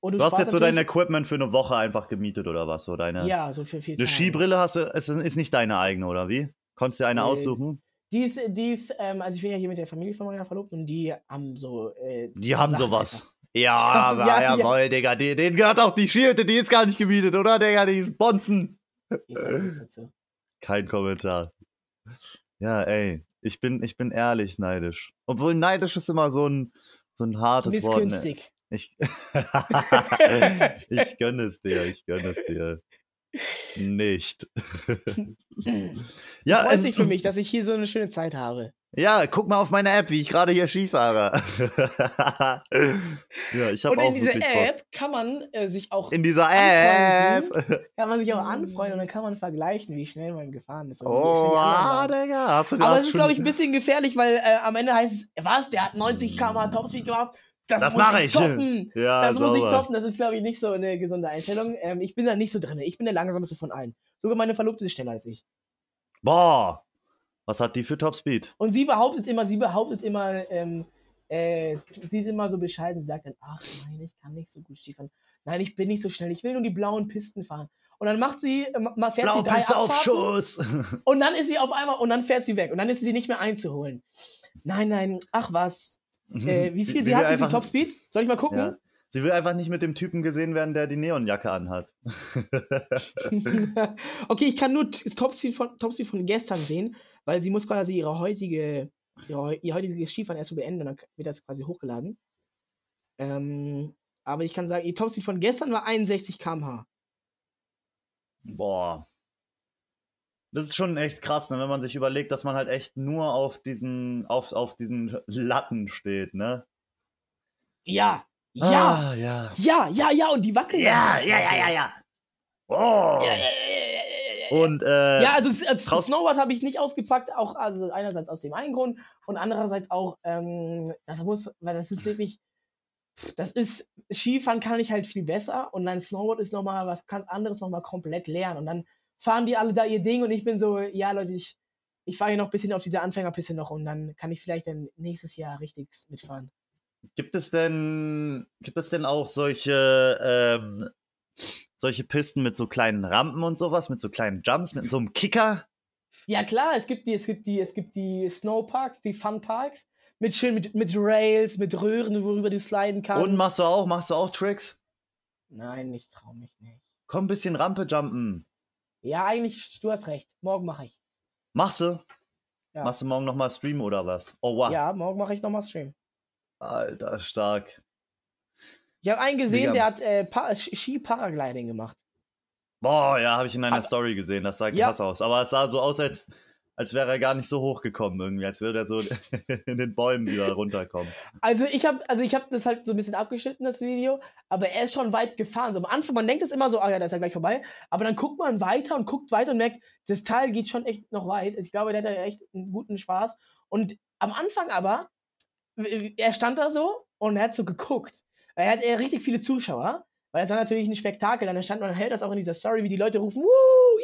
Und Du hast sparst jetzt so dein Equipment für eine Woche einfach gemietet oder was? So deine Ja, so für viel eine. Skibrille hast du, es ist nicht deine eigene, oder wie? Konntest du dir eine Nee. aussuchen? Die ist, die ist ähm, also ich bin ja hier mit der Familie von meiner Verlobten und die haben so. Äh, Die haben Sachen sowas. einfach. Ja, aber Ja, die- jawohl, Digga. Die, denen gehört auch die Schielte, die ist gar nicht gemietet, oder, Digga? Die Bonzen. Kein Kommentar. Ja, ey. Ich bin, ich bin ehrlich neidisch. Obwohl neidisch ist immer so ein, so ein hartes Wort. Ne? Missgünstig. Ich, ich gönne es dir, ich gönne es dir. Nicht. ja, Freut ähm, sich für mich, dass ich hier so eine schöne Zeit habe. Ja, guck mal auf meine App, wie ich gerade hier Ski fahre. ja, ich habe Und auch in dieser wirklich Bock. App kann man äh, sich auch In dieser App. kann man sich auch anfreuen und dann kann man vergleichen, wie schnell man gefahren ist. und Oh, ah. Digga. Hast du Aber das es ist, glaube ich, ein bisschen gefährlich, weil äh, am Ende heißt es, was, der hat 90 km Topspeed gemacht. Das, Das muss mach ich toppen. Ja, Das muss ich sauber. toppen. Das ist, glaube ich, nicht so eine gesunde Einstellung. Ähm, ich bin da nicht so drin. Ich bin der langsamste von allen. Sogar meine Verlobte ist schneller als ich. Boah. Was hat die für Topspeed? Und sie behauptet immer, sie behauptet immer, ähm, äh, sie ist immer so bescheiden, sie sagt dann, ach nein, ich kann nicht so gut Skifahren. Nein, ich bin nicht so schnell, ich will nur die blauen Pisten fahren. Und dann macht sie, äh, ma- fährt sie drei Blaupiste auf Schuss. und dann ist sie auf einmal, und dann fährt sie weg und dann ist sie nicht mehr einzuholen. Nein, nein, ach was. Äh, wie viel sie hat, wie viel einfach- Topspeed? Soll ich mal gucken? Ja. Sie will einfach nicht mit dem Typen gesehen werden, der die Neonjacke anhat. okay, ich kann nur Topspeed von, Topspeed von gestern sehen, weil sie muss quasi ihre heutige, ihre, ihr heutiges Skifahren erst so beenden und dann wird das quasi hochgeladen. Ähm, aber ich kann sagen, ihr Topspeed von gestern war 61 km/h. Boah. Das ist schon echt krass, ne, wenn man sich überlegt, dass man halt echt nur auf diesen, auf, auf diesen Latten steht, ne? Ja, ja, Ah, ja. ja, ja, ja, und die wackeln. Ja, ja, ja, ja, ja. Oh. Ja, ja, ja. Und, äh, Ja, also, als Traust- Snowboard habe ich nicht ausgepackt, auch also einerseits aus dem einen Grund und andererseits auch, ähm, das muss, weil das ist wirklich, das ist, Skifahren kann ich halt viel besser und dann Snowboard ist nochmal was ganz anderes, nochmal komplett lernen und dann fahren die alle da ihr Ding und ich bin so, ja Leute, ich, ich fahre hier noch ein bisschen auf dieser Anfängerpiste noch und dann kann ich vielleicht dann nächstes Jahr richtig mitfahren. Gibt es denn, gibt es denn auch solche, ähm, solche Pisten mit so kleinen Rampen und sowas, mit so kleinen Jumps, mit so einem Kicker? Ja klar, es gibt die, es gibt die, es gibt die Snowparks, die Funparks mit schön mit, mit Rails, mit Röhren, worüber du sliden kannst. Und machst du auch, machst du auch Tricks? Nein, ich trau mich nicht. Komm, ein bisschen Rampe jumpen. Ja, eigentlich, du hast recht. Morgen mache ich. Machst du? Ja. Machst du morgen nochmal Stream oder was? Oh, wow. Ja, morgen mache ich nochmal Stream. Alter, stark. Ich habe einen gesehen, Digga. der hat äh, pa Ski-Paragliding gemacht. Boah, ja, habe ich in deiner Aber- Story gesehen. Das sah Ja. krass aus. Aber es sah so aus, als, als wäre er gar nicht so hochgekommen irgendwie. Als würde er so in den Bäumen wieder runterkommen. Also ich habe also ich hab das halt so ein bisschen abgeschnitten, das Video, aber er ist schon weit gefahren. So am Anfang, man denkt es immer so, ah ja, da ist er gleich vorbei, aber dann guckt man weiter und guckt weiter und merkt, das Teil geht schon echt noch weit. Ich glaube, der hat da echt einen guten Spaß. Und am Anfang aber, er stand da so und er hat so geguckt. Er hat richtig viele Zuschauer, weil es war natürlich ein Spektakel. Dann stand man hält das auch in dieser Story, wie die Leute rufen, Woo,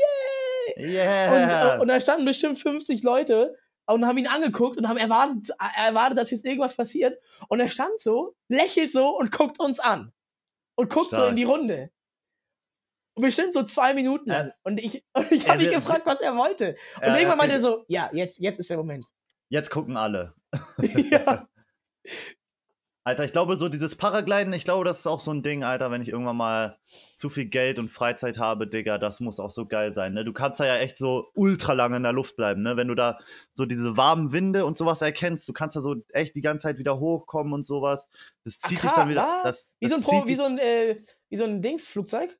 yay! Yeah! Und, äh, und da standen bestimmt 50 Leute und haben ihn angeguckt und haben erwartet, erwartet, dass jetzt irgendwas passiert. Und er stand so, lächelt so und guckt uns an. Und guckt so Stark. in die Runde. Und bestimmt so zwei Minuten lang. Und ich, und ich habe mich gefragt, was er wollte. Und Äh, irgendwann meinte er so, ja, jetzt, jetzt ist der Moment. Jetzt gucken alle. ja. Alter, ich glaube, so dieses Paragliden, ich glaube, das ist auch so ein Ding, Alter, wenn ich irgendwann mal zu viel Geld und Freizeit habe, Digga, das muss auch so geil sein, ne? Du kannst da ja echt so ultra lange in der Luft bleiben, ne? Wenn du da so diese warmen Winde und sowas erkennst, du kannst da so echt die ganze Zeit wieder hochkommen und sowas. Das zieht dich krass, dann wieder. was? Das, Wie so ein, das Pro, wie dich- so ein, äh, wie so ein Dingsflugzeug?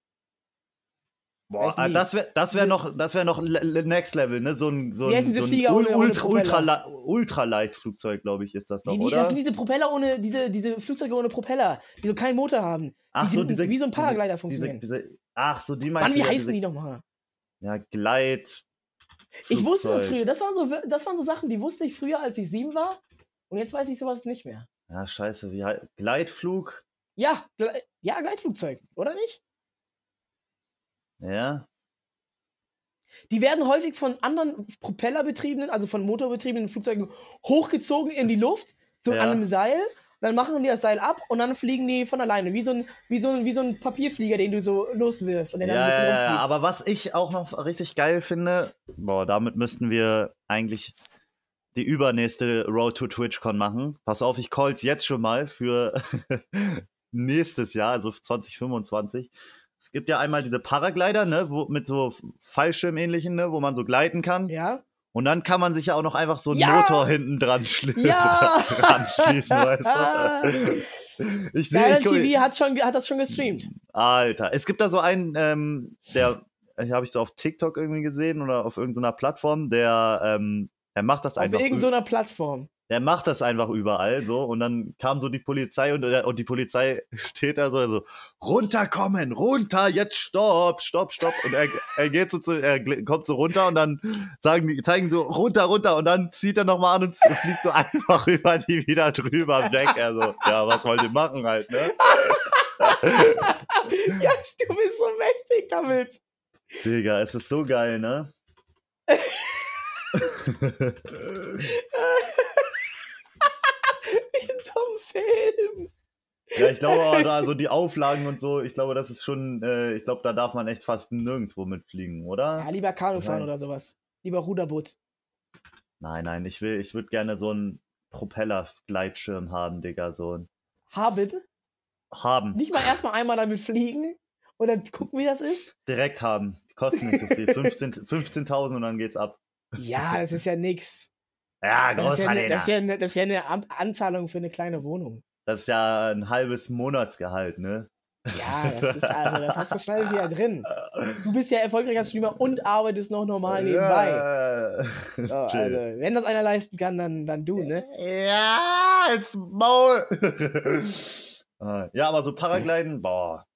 Boah, ah, das wäre das wär noch, das wär noch Next Level, ne? So ein, so Wie ein, diese so ein Flieger ohne- ohne ultra, Ultraleichtflugzeug, glaube ich, ist das noch, Die, die, oder? das sind diese Propeller ohne, diese, diese Flugzeuge ohne Propeller, die so keinen Motor haben. Ach die so, sind diese, wie so ein diese- Paraglider diese, funktionieren. diese, ach so, die Mann, meinst wie du ja, heißen diese, die nochmal? Ja, Gleit. Ich wusste das früher. Das waren, so, das waren so Sachen, die wusste ich früher, als ich sieben war. Und jetzt weiß ich sowas nicht mehr. Ja, scheiße, wie Gleitflug? Ja, Gle ja, Gleitflugzeug, oder nicht? Ja. Die werden häufig von anderen propellerbetriebenen, also von motorbetriebenen Flugzeugen hochgezogen in die Luft, so Ja. an einem Seil. Dann machen die das Seil ab und dann fliegen die von alleine, wie so ein, wie so ein, wie so ein Papierflieger, den du so loswirfst und der Ja, dann ein bisschen ja, ja, aber was ich auch noch richtig geil finde, boah, damit müssten wir eigentlich die übernächste Road to TwitchCon machen. Pass auf, ich call's jetzt schon mal für nächstes Jahr, also 2025. Es gibt ja einmal diese Paraglider, ne, wo, mit so Fallschirmähnlichen, ne, wo man so gleiten kann. ja? Und dann kann man sich ja auch noch einfach so einen Ja! Motor hinten dran, schli Ja! dran schießen, weißt du? Ich sehe, TV hat, schon, hat das schon gestreamt. Alter, es gibt da so einen, ähm, der, habe ich so auf TikTok irgendwie gesehen oder auf irgendeiner Plattform, der, ähm, der macht das Auf einfach. ü- irgendeiner Plattform. Der macht das einfach überall so und dann kam so die Polizei und, der, und die Polizei steht da so, so runterkommen, runter, jetzt stopp, stopp, stopp und er, er geht so zu, er kommt so runter und dann sagen die, zeigen so runter, runter und dann zieht er nochmal an und fliegt so einfach über die wieder drüber weg. Er so, ja, was wollt ihr machen halt, ne? Ja, du bist so mächtig damit. Digga, es ist so geil, ne? Einem Film. Ja, ich glaube aber da so die Auflagen und so, ich glaube, das ist schon, äh, ich glaube, da darf man echt fast nirgendwo mitfliegen, Ja, oder? lieber Kanu fahren oder sowas. Lieber Ruderboot. Nein, nein, ich will, ich würde gerne so einen Propellergleitschirm haben, Digga, so ein Haben. haben, Nicht mal erstmal einmal damit fliegen und dann gucken, wie das ist. direkt haben. Die kosten nicht so viel, 15 15.000 und dann geht's ab. Ja, das ist ja nix. Ja, Das ist ja, Großverdiener. das ist ja, ne, das ist ja eine An- Anzahlung für eine kleine Wohnung. Das ist ja ein halbes Monatsgehalt, ne? Ja, das ist also, das hast du schnell wieder drin. Du bist ja erfolgreicher Streamer und arbeitest noch normal nebenbei. Ja. So, also, wenn das einer leisten kann, dann, dann du, ne? Ja, ins Maul. Ah, ja, aber so Paragliden, boah.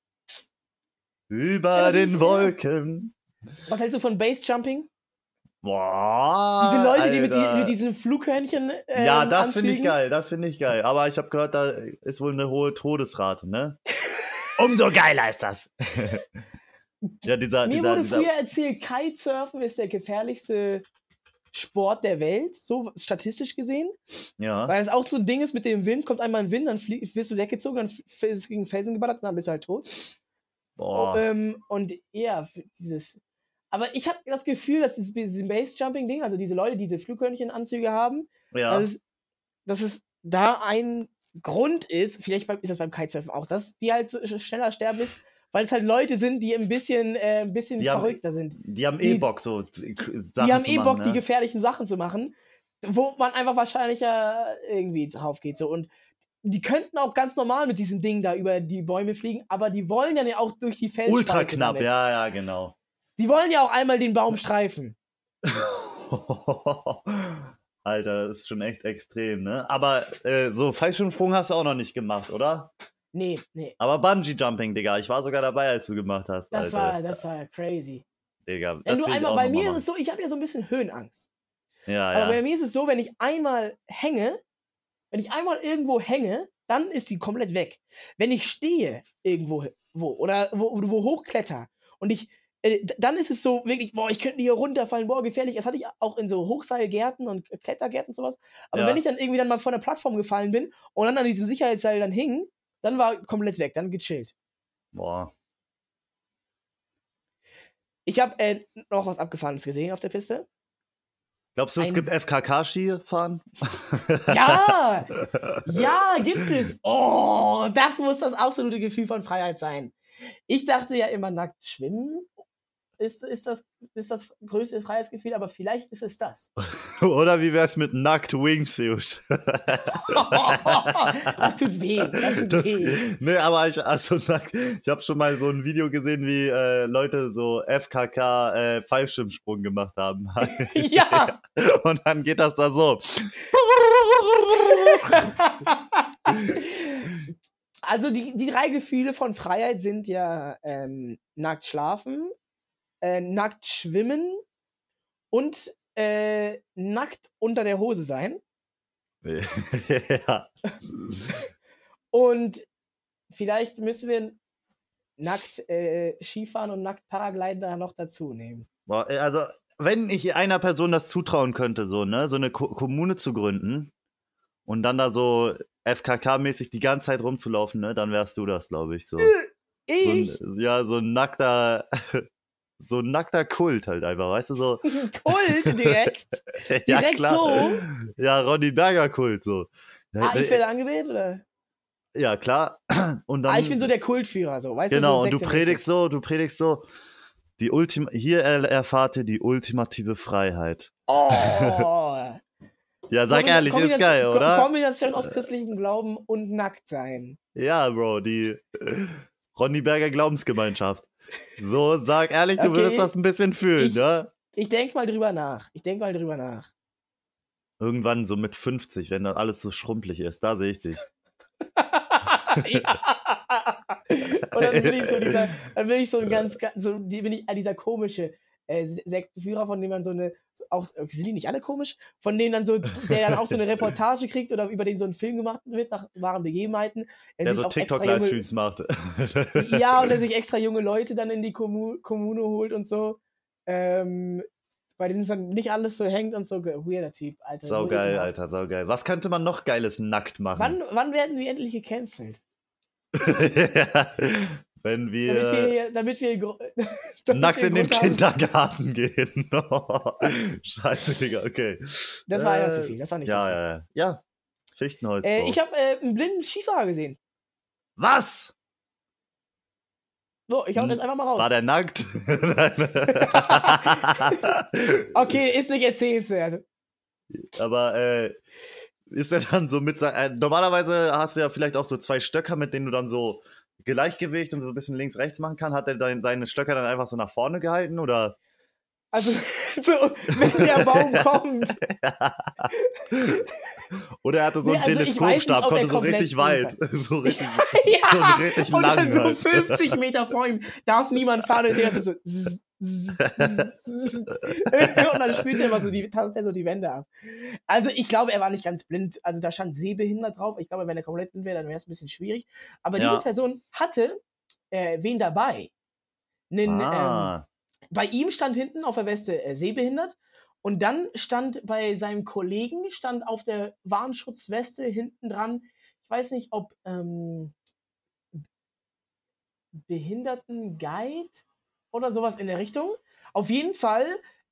Über Ja, den Wolken. Was hältst du von Basejumping? Boah. Diese Leute, die mit, die, Alter. mit diesen Flughörnchen. Ähm, Ja, das finde ich geil, das finde ich geil. Aber ich habe gehört, da ist wohl eine hohe Todesrate, ne? Umso geiler ist das. ja, dieser, Mir dieser, wurde dieser früher erzählt, Kitesurfen ist der gefährlichste Sport der Welt, so statistisch gesehen. ja. Weil es auch so ein Ding ist mit dem Wind, kommt einmal ein Wind, dann flie- wirst du weggezogen, dann ist es gegen Felsen geballert und dann bist du halt tot. Boah. Ähm, und ja, dieses. Aber ich habe das Gefühl, dass dieses, dieses Base-Jumping-Ding, also diese Leute, die diese Flughörnchenanzüge haben, ja. dass, es, dass es da ein Grund ist, vielleicht ist das beim Kitesurfen auch, dass die halt schneller sterben ist, weil es halt Leute sind, die ein bisschen, äh, ein bisschen Die haben- verrückter sind. die haben die- eh Bock, so Sachen die haben eh Bock, die ne? gefährlichen Sachen zu machen, wo man einfach wahrscheinlicher irgendwie drauf geht. So. Und die könnten auch ganz normal mit diesem Ding da über die Bäume fliegen, aber die wollen ja auch durch die Felsspalte Ultra knapp, ja, ja, genau. Die wollen ja auch einmal den Baum streifen. Alter, das ist schon echt extrem, ne? Aber äh, so Fallschirmsprung hast du auch noch nicht gemacht, oder? Nee, nee. Aber Bungee Jumping, Digga, ich war sogar dabei, als du gemacht hast, Das Alter. war, das war crazy. Digga, Wenn das du einmal, bei mir ist machen. es so, ich habe ja so ein bisschen Höhenangst. Ja, Aber bei ja. mir ist es so, wenn ich einmal hänge, wenn ich einmal irgendwo hänge, dann ist die komplett weg. Wenn ich stehe irgendwo wo, oder wo, wo hochkletter und ich, äh, dann ist es so wirklich, boah, ich könnte hier runterfallen, boah, gefährlich. Das hatte ich auch in so Hochseilgärten und Klettergärten und sowas. Aber Ja. wenn ich dann irgendwie dann mal von der Plattform gefallen bin und dann an diesem Sicherheitsseil dann hing, dann war komplett weg, dann gechillt. Boah. Ich habe äh, noch was Abgefahrenes gesehen auf der Piste. Glaubst du, es Ein- gibt FKK-Skifahren? Ja! Ja, gibt es. Oh, das muss das absolute Gefühl von Freiheit sein. Ich dachte ja immer, nackt schwimmen ist, ist, das, ist das größte Freiheitsgefühl, aber vielleicht ist es das. Oder wie wär's mit nackt Wingsuit? das tut weh. Das tut Das, weh. nee, aber ich, also, ich habe schon mal so ein Video gesehen, wie äh, Leute so FKK äh, Fallschirmsprung gemacht haben. Ja! Und dann geht das da so. Also die, die drei Gefühle von Freiheit sind ja ähm, nackt schlafen, äh, nackt schwimmen und äh, nackt unter der Hose sein. ja. Und vielleicht müssen wir nackt äh, Skifahren und nackt Paragliden da noch dazu nehmen. Äh, Also, wenn ich einer Person das zutrauen könnte, so, ne, so eine Ko Kommune zu gründen und dann da so FKK-mäßig die ganze Zeit rumzulaufen, ne, dann wärst du das, glaube ich, so. so Ich? ein, ja, so ein nackter, so ein nackter Kult halt einfach, weißt du, so. Kult direkt. ja, Direkt klar. so? Ja, Ronny Berger Kult, so. Ah, ich werde angewählt, oder? ja, klar. Und dann, Ah, ich bin so der Kultführer, so, weißt Genau, du? und so du predigst so, du predigst so, die Ultim hier er erfahrt ihr die ultimative Freiheit. Oh! Ja, sag Kombina- ehrlich, ist geil, oder? Kombination aus christlichem Glauben und nackt sein. Ja, Bro, die äh, Ronny Berger Glaubensgemeinschaft. So, sag ehrlich, du Okay, würdest das ein bisschen fühlen, ich- ne? Ich denk mal drüber nach. Ich denk mal drüber nach. Irgendwann so mit 50, wenn dann alles so schrumpelig ist, da sehe ich dich. ja. Und dann bin ich so dieser, dann bin ich so ein ganz, so bin ich äh, dieser komische äh, Se- Sektenführer, von dem man so eine, so auch, sind die nicht alle komisch? Von denen dann so, der dann auch so eine Reportage kriegt oder über den so ein Film gemacht wird nach wahren Begebenheiten. Er Der so TikTok-Livestreams macht. Ja, und er sich extra junge Leute dann in die Kommu Kommune holt und so. Ähm, bei denen es dann nicht alles so hängt und so. Weirder Typ, Alter. so Saugeil, ekelhaft. Alter, saugeil. Was könnte man noch Geiles nackt machen? Wann, wann werden wir endlich gecancelt? Ja, wenn Damit wir wir, damit wir, damit nackt wir in den haben- Kindergarten gehen. Scheiße, Digga, okay. Das war ja Äh, zu viel, das war nicht Ja, lustig. ja, ja. Ja, Fichtenholz. Äh, ich habe äh, einen blinden Skifahrer gesehen. Was? So, ich hau das einfach mal raus. War der nackt? Okay, ist nicht erzählenswert. Aber äh, ist er dann so mit sein, äh, normalerweise hast du ja vielleicht auch so zwei Stöcker, mit denen du dann so Gleichgewicht und so ein bisschen links rechts machen kann. Hat er dann seine Stöcker dann einfach so nach vorne gehalten oder? Also, so, wenn der Baum kommt. Oder er hatte so Nee, einen also Teleskopstab, konnte so richtig weit, so richtig, ja, so einen richtig und dann so halt. 50 Meter vor ihm darf niemand fahren und Zeit so. zzz. und dann spielt er immer so die, tastet er so die Wände ab. Also ich glaube, er war nicht ganz blind. Also da stand sehbehindert drauf. Ich glaube, wenn er komplett blind wäre, dann wäre es ein bisschen schwierig. Aber Ja. diese Person hatte äh, wen dabei? Nen, ähm, Ah, bei ihm stand hinten auf der Weste äh, sehbehindert und dann stand bei seinem Kollegen stand auf der Warnschutzweste hinten dran, ich weiß nicht, ob ähm, Behindertenguide oder sowas in der Richtung. Auf jeden Fall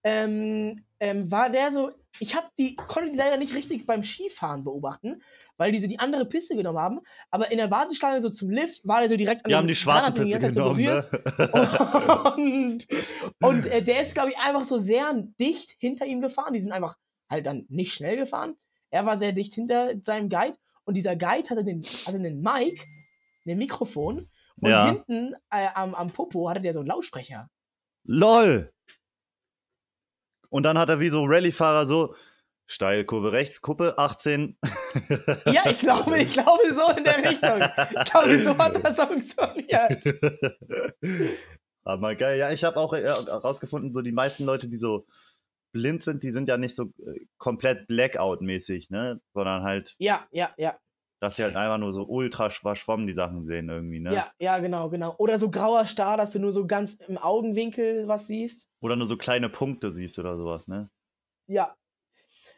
ähm, ähm, war der so, ich habe die, konnte die leider nicht richtig beim Skifahren beobachten, weil die so die andere Piste genommen haben, aber in der Warteschlange so zum Lift war der so direkt an dem haben die schwarze die Piste Zeit genommen, ne? und, und äh, der ist, glaube ich, einfach so sehr dicht hinter ihm gefahren. Die sind einfach halt dann nicht schnell gefahren. Er war sehr dicht hinter seinem Guide und dieser Guide hatte den, hatte einen Mic, ein Mikrofon und Ja. hinten äh, am, am Popo hatte der so einen Lautsprecher. LOL! Und dann hat er wie so Rallye-Fahrer so Steilkurve rechts, Kuppe 18. Ja, ich glaube, ich glaube so in der Richtung. Ich glaube, so hat das funktioniert. Aber geil. Ja, ich habe auch herausgefunden, so die meisten Leute, die so blind sind, die sind ja nicht so äh, komplett Blackout-mäßig, ne? Sondern halt, Ja, ja, ja. Dass sie halt einfach nur so ultra verschwommen die Sachen sehen irgendwie, ne? Ja, ja, genau, genau. Oder so grauer Star, dass du nur so ganz im Augenwinkel was siehst. Oder nur so kleine Punkte siehst oder sowas, ne? Ja.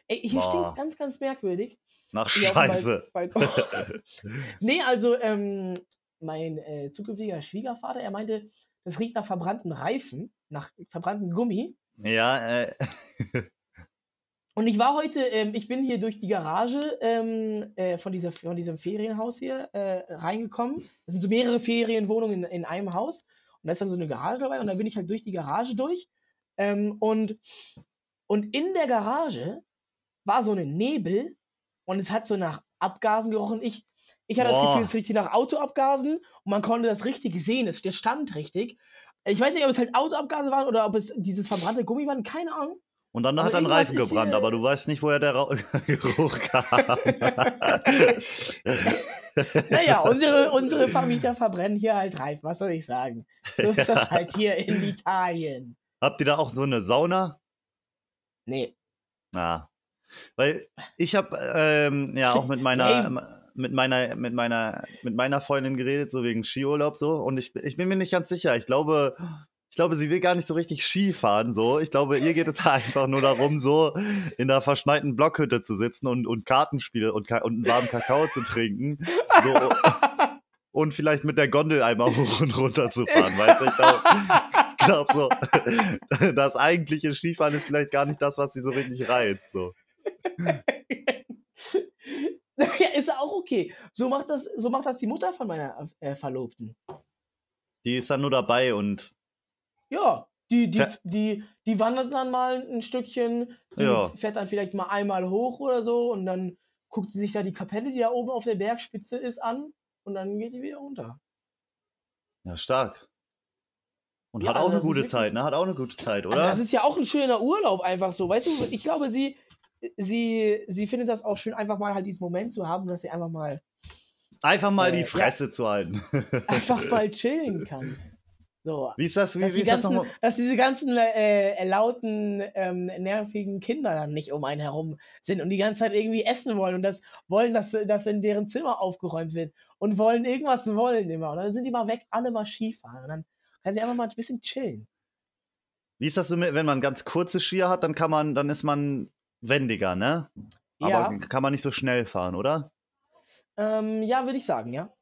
Ey, hier stinkt ganz, ganz merkwürdig. Nach Scheiße. Bal- Balkon. nee, also ähm, mein äh, zukünftiger Schwiegervater, er meinte, das riecht nach verbrannten Reifen, nach verbranntem Gummi. Ja, äh, Und ich war heute, ähm, ich bin hier durch die Garage ähm, äh, von, dieser, von diesem Ferienhaus hier äh, reingekommen. Das sind so mehrere Ferienwohnungen in, in einem Haus. Und da ist dann so eine Garage dabei. Und dann bin ich halt durch die Garage durch. Ähm, und, und in der Garage war so ein Nebel. Und es hat so nach Abgasen gerochen. Ich, ich hatte das Boah. Gefühl, es riecht hier nach Autoabgasen. Und man konnte das richtig sehen. Es, der stand richtig. Ich weiß nicht, ob es halt Autoabgase waren oder ob es dieses verbrannte Gummi waren. Keine Ahnung. Und dann Aber hat er einen Reifen gebrannt, aber du weißt nicht, woher der Ra Geruch kam. Naja, unsere, unsere Vermieter verbrennen hier halt Reifen. Was soll ich sagen? So ist das halt hier in Italien. Habt ihr da auch so eine Sauna? Nee. Ja. Weil ich habe ähm, ja auch mit meiner mit meiner mit meiner mit meiner Freundin geredet, so wegen Skiurlaub so und ich, ich bin mir nicht ganz sicher. Ich glaube, ich glaube, sie will gar nicht so richtig Ski fahren so. Ich glaube, ihr geht es einfach nur darum, so in der verschneiten Blockhütte zu sitzen und und Kartenspiele und, und einen warmen Kakao zu trinken. So und vielleicht mit der Gondel einmal hoch und runter zu fahren, weißt du? Ich glaube glaub so, das eigentliche Skifahren ist vielleicht gar nicht das, was sie so richtig reizt. So. Naja, ist ja auch okay. So macht das, so macht das die Mutter von meiner äh, Verlobten. Die ist dann nur dabei und Ja, die, die, Ver- die, die wandert dann mal ein Stückchen, die Ja. fährt dann vielleicht mal einmal hoch oder so und dann guckt sie sich da die Kapelle, die da oben auf der Bergspitze ist, an und dann geht die wieder runter. ja, stark. Und Ja, hat auch also eine das ist gute wirklich- Zeit, ne? Hat auch eine gute Zeit, Also oder? das ist ja auch ein schöner Urlaub einfach so, weißt du? Ich glaube, sie, sie, sie findet das auch schön, einfach mal halt diesen Moment zu haben, dass sie einfach mal, Einfach mal äh, die ja. Fresse zu halten. einfach mal chillen kann. So. Wie ist das? Wie, Dass, wie ist das ganzen, nochmal? dass diese ganzen äh, lauten, ähm, nervigen Kinder dann nicht um einen herum sind und die ganze Zeit irgendwie essen wollen und das wollen, dass, dass in deren Zimmer aufgeräumt wird und wollen irgendwas wollen immer. Und dann sind die mal weg, alle mal Skifahren. Und dann kann sie einfach mal ein bisschen chillen. Wie ist das so, mit- wenn man ganz kurze Skier hat, dann kann man, dann ist man wendiger, ne? Aber Ja. kann man nicht so schnell fahren, oder? Ähm, ja, würde ich sagen, ja.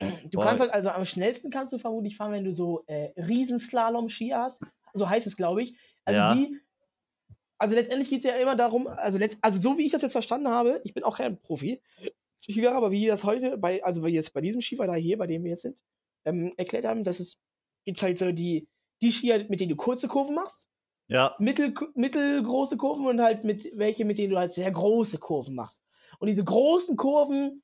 Du Boah. kannst halt, also am schnellsten kannst du vermutlich fahren, wenn du so äh, Riesenslalom-Skier hast. So heißt es, glaube ich. Also Ja. die, also letztendlich geht es ja immer darum, also, letzt, also so wie ich das jetzt verstanden habe, ich bin auch kein Profi, Skifahrer, aber wie das heute, bei, also wie jetzt bei diesem Skifahrer hier, bei dem wir jetzt sind, ähm, erklärt haben, dass es gibt halt so die, die Skier, mit denen du kurze Kurven machst, Ja. mittel, mittelgroße Kurven und halt mit welche, mit denen du halt sehr große Kurven machst. Und diese großen Kurven,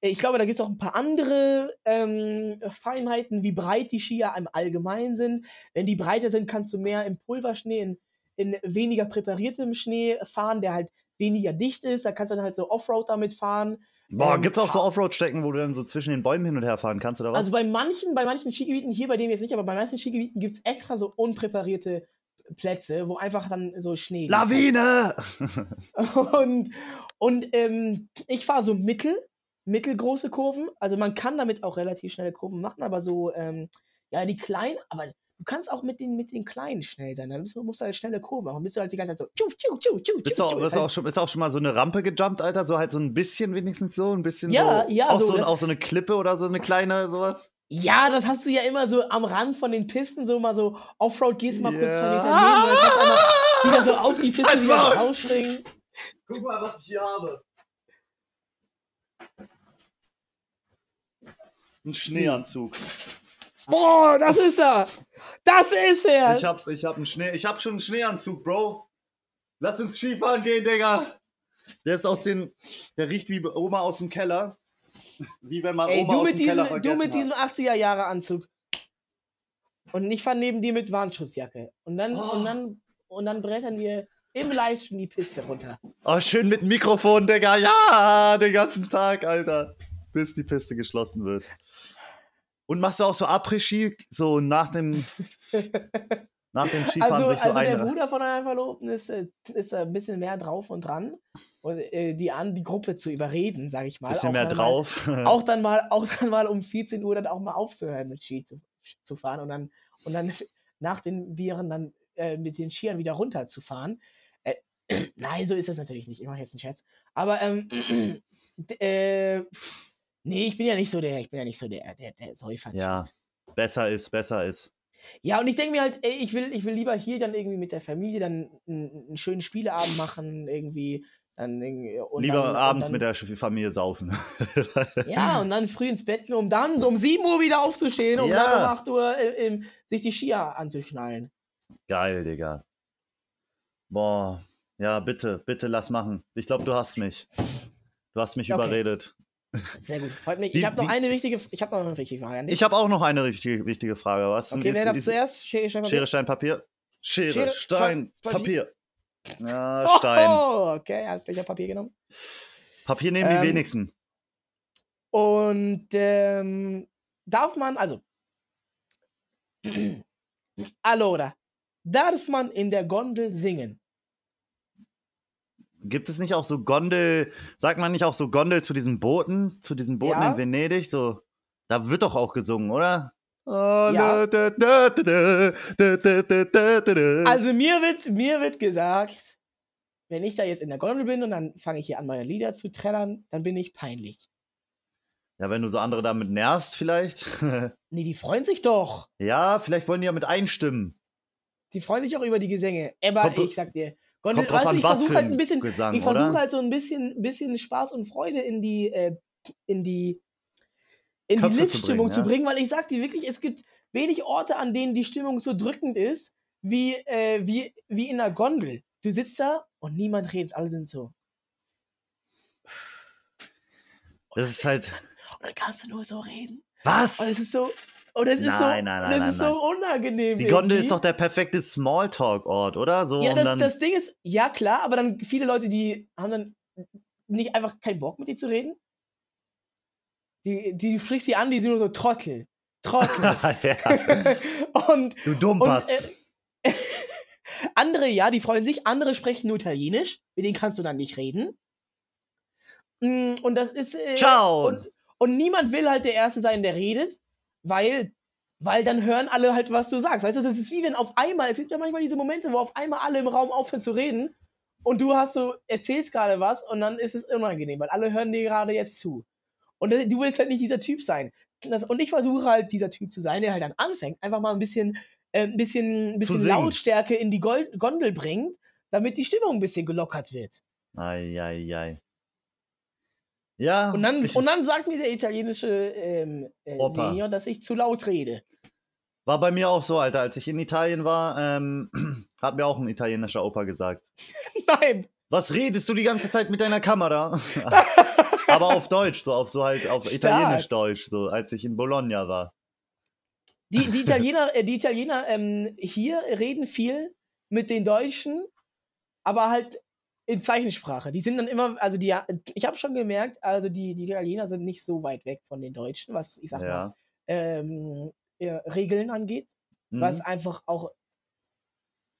ich glaube, da gibt es auch ein paar andere ähm, Feinheiten, wie breit die Skier im Allgemeinen sind. Wenn die breiter sind, kannst du mehr im Pulverschnee, in, in weniger präpariertem Schnee fahren, der halt weniger dicht ist. Da kannst du dann halt so Offroad damit fahren. Boah, Ähm, gibt's auch so Offroad-Strecken, wo du dann so zwischen den Bäumen hin und her fahren kannst, oder was? Also bei manchen, bei manchen Skigebieten, hier bei dem jetzt nicht, aber bei manchen Skigebieten gibt es extra so unpräparierte Plätze, wo einfach dann so Schnee. Lawine! Und, und ähm, ich fahre so mittel, mittelgroße Kurven. Also man kann damit auch relativ schnelle Kurven machen, aber so, ähm, ja, die kleinen, aber du kannst auch mit den, mit den kleinen schnell sein. Dann musst du halt schnelle Kurven machen. Bist du halt die ganze Zeit so. Tschu, tschu, tschu, tschu, Bist du, auch, bist, halt- auch schon, bist auch schon mal so eine Rampe gejumpt, Alter? So halt so ein bisschen wenigstens so, ein bisschen Ja, so. ja, auch so, so, auch so eine Klippe oder so eine kleine, sowas. Ja, das hast du ja immer so am Rand von den Pisten, so mal so Offroad, gehst mal kurz zwei Ja. Meter neben, dann kannst du einmal wieder so auf die Piste wieder Maul! rausspringen. Guck mal, was ich hier habe. Ein Schneeanzug. Boah, das ist er! Das ist er! Ich hab, ich hab einen Schnee, ich hab schon einen Schneeanzug, Bro. Lass uns Skifahren gehen, Digga. Der ist aus den, der riecht wie Oma aus dem Keller. Wie wenn man Ey, Oma du aus mit, dem Keller diesem, du vergessen mit diesem hat. 80er-Jahre-Anzug. Und ich fahr neben dir mit Warnschutzjacke. Und dann, Oh. und dann, und dann brettern wir im Livestream die Piste runter. Oh, schön mit Mikrofon, Digga. Ja, den ganzen Tag, Alter. Bis die Piste geschlossen wird. Und machst du auch so Après-Ski, so nach dem, nach dem Skifahren Also, sich so also der ein. Bruder von einer Verlobten ist, äh, ist ein bisschen mehr drauf und dran, und, äh, die an die Gruppe zu überreden, sag ich mal. Bisschen Auch mehr drauf. Mal, auch dann mal, auch dann mal um 14 Uhr dann auch mal aufzuhören mit Ski zu, zu fahren und dann und dann nach den Bieren dann äh, mit den Skiern wieder runterzufahren. Äh, nein, so ist das natürlich nicht. Ich mache jetzt einen Scherz. Aber ähm, äh, nee, ich bin ja nicht so der, ich bin ja nicht so der, der, der Säufer. ja, besser ist, besser ist. Ja, und ich denke mir halt, ey, ich will, ich will lieber hier dann irgendwie mit der Familie dann einen, einen schönen Spieleabend machen, irgendwie. Dann irgendwie und Lieber dann, abends und mit dann, der Familie saufen. Ja, und dann früh ins Bett gehen, um dann um 7 Uhr wieder aufzustehen, um Ja. dann um 8 Uhr äh, ähm, sich die Skier anzuschnallen. Geil, Digga. Boah. Ja, bitte, bitte lass machen. Ich glaube, du hast mich. Du hast mich Okay. überredet. Sehr gut, freut mich. Ich habe noch eine wichtige, ich habe noch eine wichtige Frage an dich. Ich habe auch noch eine richtige, wichtige Frage. Was okay, wer darf zuerst? Schere, Stein, Papier? Schere, Stein, Papier? Schere, Schere, Stein, Stein, Papier. Ja, Oh, Stein. okay, hast gleich Papier genommen. Papier nehmen Ähm, die wenigsten. Und ähm, darf man, also, allora, darf man in der Gondel singen? Gibt es nicht auch so Gondel, sagt man nicht auch so Gondel zu diesen Booten, zu diesen Booten Ja. in Venedig? So, da wird doch auch gesungen, oder? Ja. Also mir wird, mir wird gesagt, wenn ich da jetzt in der Gondel bin und dann fange ich hier an, meine Lieder zu trällern, dann bin ich peinlich. ja, wenn du so andere damit nervst, vielleicht. Nee, die freuen sich doch. ja, vielleicht wollen die ja mit einstimmen. Die freuen sich auch über die Gesänge. Aber Kommt ich sag dir, Gondel, Kommt drauf an, ich was für halt ein bisschen, Gesang, ich versuche halt so ein bisschen, bisschen Spaß und Freude in die, äh, in die, in Köpfe die zu Live-Stimmung bringen, zu ja. bringen, weil ich sag dir wirklich, es gibt wenig Orte, an denen die Stimmung so drückend ist, wie, äh, wie, wie in einer Gondel. Du sitzt da und niemand redet, alle sind so. Das ist halt. Und dann kannst du nur so reden. Was? Und es ist so, und es ist so, Nein, nein, und nein, es nein, ist so unangenehm. Die Gondel irgendwie. ist doch der perfekte Smalltalk-Ort, oder? So, Ja, das, dann, das Ding ist, ja klar, aber dann viele Leute, die haben dann nicht einfach keinen Bock mit dir zu reden. Die, die sprichst sie an, die sind nur so Trottel. Trottel. und du und Dummbatz. äh, andere, ja, die freuen sich, andere sprechen nur Italienisch, mit denen kannst du dann nicht reden. Mm, Und das ist. Äh, Ciao. Und, und niemand will halt der Erste sein, der redet, weil, weil dann hören alle halt, was du sagst. Weißt du, das ist wie wenn auf einmal, es gibt ja manchmal diese Momente, wo auf einmal alle im Raum aufhören zu reden und du hast so, erzählst gerade was und dann ist es unangenehm, weil alle hören dir gerade jetzt zu. Und äh, du willst halt nicht dieser Typ sein. Das, und ich versuche halt, dieser Typ zu sein, der halt dann anfängt, einfach mal ein bisschen, äh, ein bisschen, ein bisschen. Lautstärke in die Gol Gondel bringt, damit die Stimmung ein bisschen gelockert wird. Eieiei. Ja. Und dann, und dann sagt mir der italienische ähm, äh. Senior, dass ich zu laut rede. war bei mir auch so, Alter. Als ich in Italien war, ähm, hat mir auch ein italienischer Opa gesagt. Nein. Was redest du die ganze Zeit mit deiner Kamera? Aber auf Deutsch, so auf so halt auf. Italienisch-Deutsch, so als ich in Bologna war. Die, die Italiener, äh, die Italiener ähm, hier reden viel mit den Deutschen, aber halt in Zeichensprache. Die sind dann immer, also die, ich habe schon gemerkt, also die, die Italiener sind nicht so weit weg von den Deutschen, was ich sag mal Ja. ähm, äh, Regeln angeht, Mhm. was einfach auch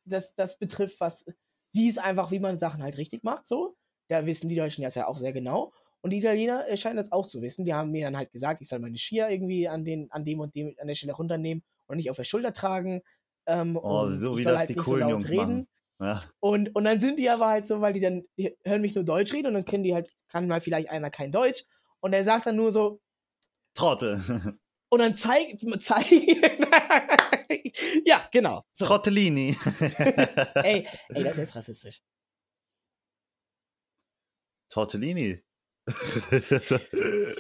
das, das betrifft, was wie es einfach, wie man Sachen halt richtig macht, so. Da wissen die Deutschen das ja auch sehr genau. Und die Italiener äh, scheinen das auch zu wissen. Die haben mir dann halt gesagt, ich soll meine Skier irgendwie an, den, an dem und dem an der Stelle runternehmen und nicht auf der Schulter tragen. Ähm, Oh, und so wie das halt die coolen so Jungs reden. machen. Ja. Und, und dann sind die aber halt so, weil die dann, die hören mich nur Deutsch reden und dann kennen die halt, kann mal vielleicht einer kein Deutsch. Und er sagt dann nur so, Trottel. und dann zeigt, zeigt, ja, genau. So. Trottellini. Ey, ey, das ist rassistisch. Tortellini.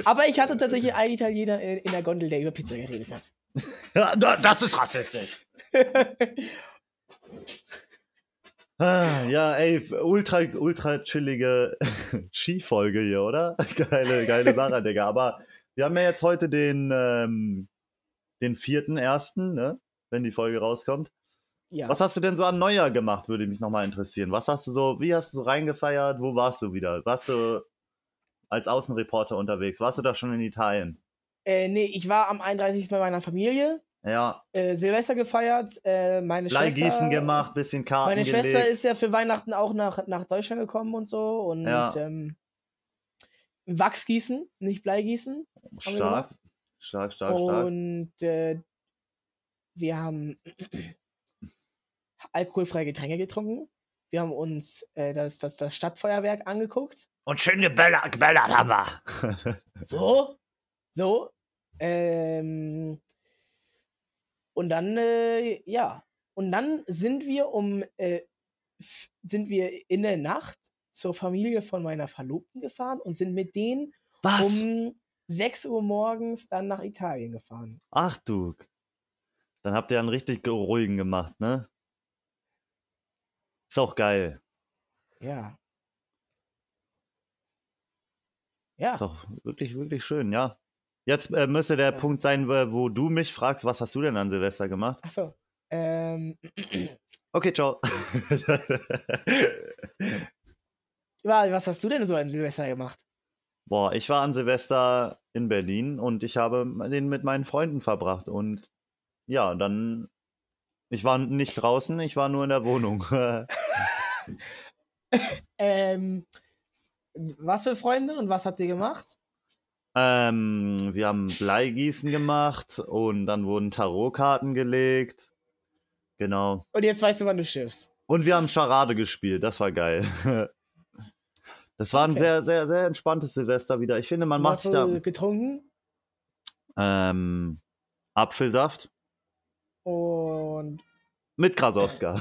Aber ich hatte tatsächlich einen Italiener in, in der Gondel, der über Pizza geredet hat. Das ist rassistisch. Ah, ja, ey, ultra, ultra chillige Skifolge hier, oder? Geile, geile Sache, Digga. Aber wir haben ja jetzt heute den, ähm, den vierten ersten, ne? Wenn die Folge rauskommt. ja. Was hast du denn so an Neujahr gemacht, würde mich nochmal interessieren. Was hast du so, wie hast du so reingefeiert? Wo warst du wieder? Warst du als Außenreporter unterwegs? Warst du da schon in Italien? Äh, nee, ich war am 31. bei meiner Familie, Ja, äh, Silvester gefeiert, äh, meine Schwester... Bleigießen gemacht, bisschen Karten Meine gelegt. Schwester ist ja für Weihnachten auch nach, nach Deutschland gekommen und so und Ja. ähm, Wachsgießen, nicht Bleigießen. stark. Stark, stark, stark. Und äh, wir haben alkoholfreie Getränke getrunken. Wir haben uns äh, das, das, das Stadtfeuerwerk angeguckt. Und schön gebellert, gebellert haben wir. So, so. Ähm, Und dann, äh, ja. Und dann sind wir um, äh, sind wir in der Nacht zur Familie von meiner Verlobten gefahren und sind mit denen Was? um 6 Uhr morgens dann nach Italien gefahren. Ach du. Dann habt ihr einen richtig ruhigen gemacht, ne? Ist auch geil. Ja. Ja. Ist auch wirklich, wirklich schön, ja. Jetzt äh, müsste der Ja. Punkt sein, wo du mich fragst, was hast du denn an Silvester gemacht? Achso. Ähm, Okay, ciao. was hast du denn so an Silvester gemacht? Boah, ich war an Silvester in Berlin und ich habe den mit meinen Freunden verbracht. Und ja, dann. Ich war nicht draußen, ich war nur in der Wohnung. Ähm, was für Freunde und was habt ihr gemacht? Ähm, wir haben Bleigießen gemacht und dann wurden Tarotkarten gelegt. Genau. Und jetzt weißt du, wann du schiffst. Und wir haben Charade gespielt, das war geil. Das war ein Okay. sehr, sehr, sehr entspanntes Silvester wieder. Ich finde, man macht sich hast da du getrunken? ähm, Apfelsaft Und mit Krasowska.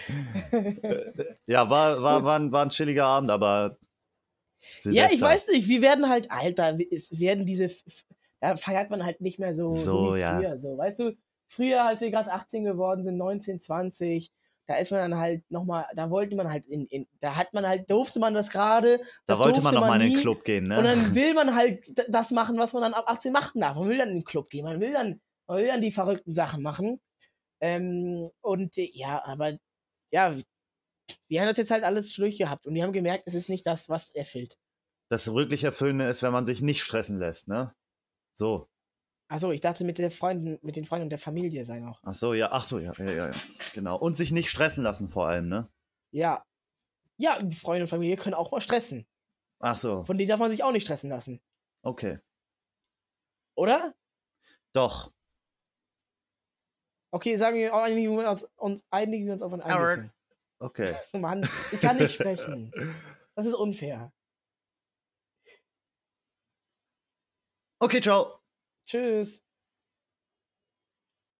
ja, war, war, Gut. war, ein, war ein chilliger Abend, aber ja, ich Silvester. weiß nicht, wir werden halt, Alter, es werden diese, da feiert man halt nicht mehr so, so, So, wie ja. früher. So, weißt du, früher, als wir gerade 18 geworden sind, 19, 20, da ist man dann halt nochmal, da wollte man halt in, in, da hat man halt, durfte man das gerade. Da wollte man durfte noch mal in den. Club gehen, ne? Und dann will man halt das machen, was man dann ab 18 machen darf. Man will dann in den Club gehen, man will dann, man will dann die verrückten Sachen machen. Ähm, und äh, ja, aber ja, wir haben das jetzt halt alles durchgehabt und wir haben gemerkt, es ist nicht das, was erfüllt. das wirklich Erfüllende ist, wenn man sich nicht stressen lässt, ne? So. Achso, ich dachte mit den Freunden, mit den Freunden und der Familie sein auch. Ach so, ja, ach so, ja, ja, ja, ja. Genau. Und sich nicht stressen lassen vor allem, ne? Ja. Ja, die Freunde und Familie können auch mal stressen. Ach so, Von denen darf man sich auch nicht stressen lassen. okay. Oder? Doch. Okay, sagen wir, einigen wir uns, uns, einigen wir uns auf ein Einiges. Okay. Mann, ich kann nicht sprechen. Das ist unfair. Okay, ciao. Tschüss.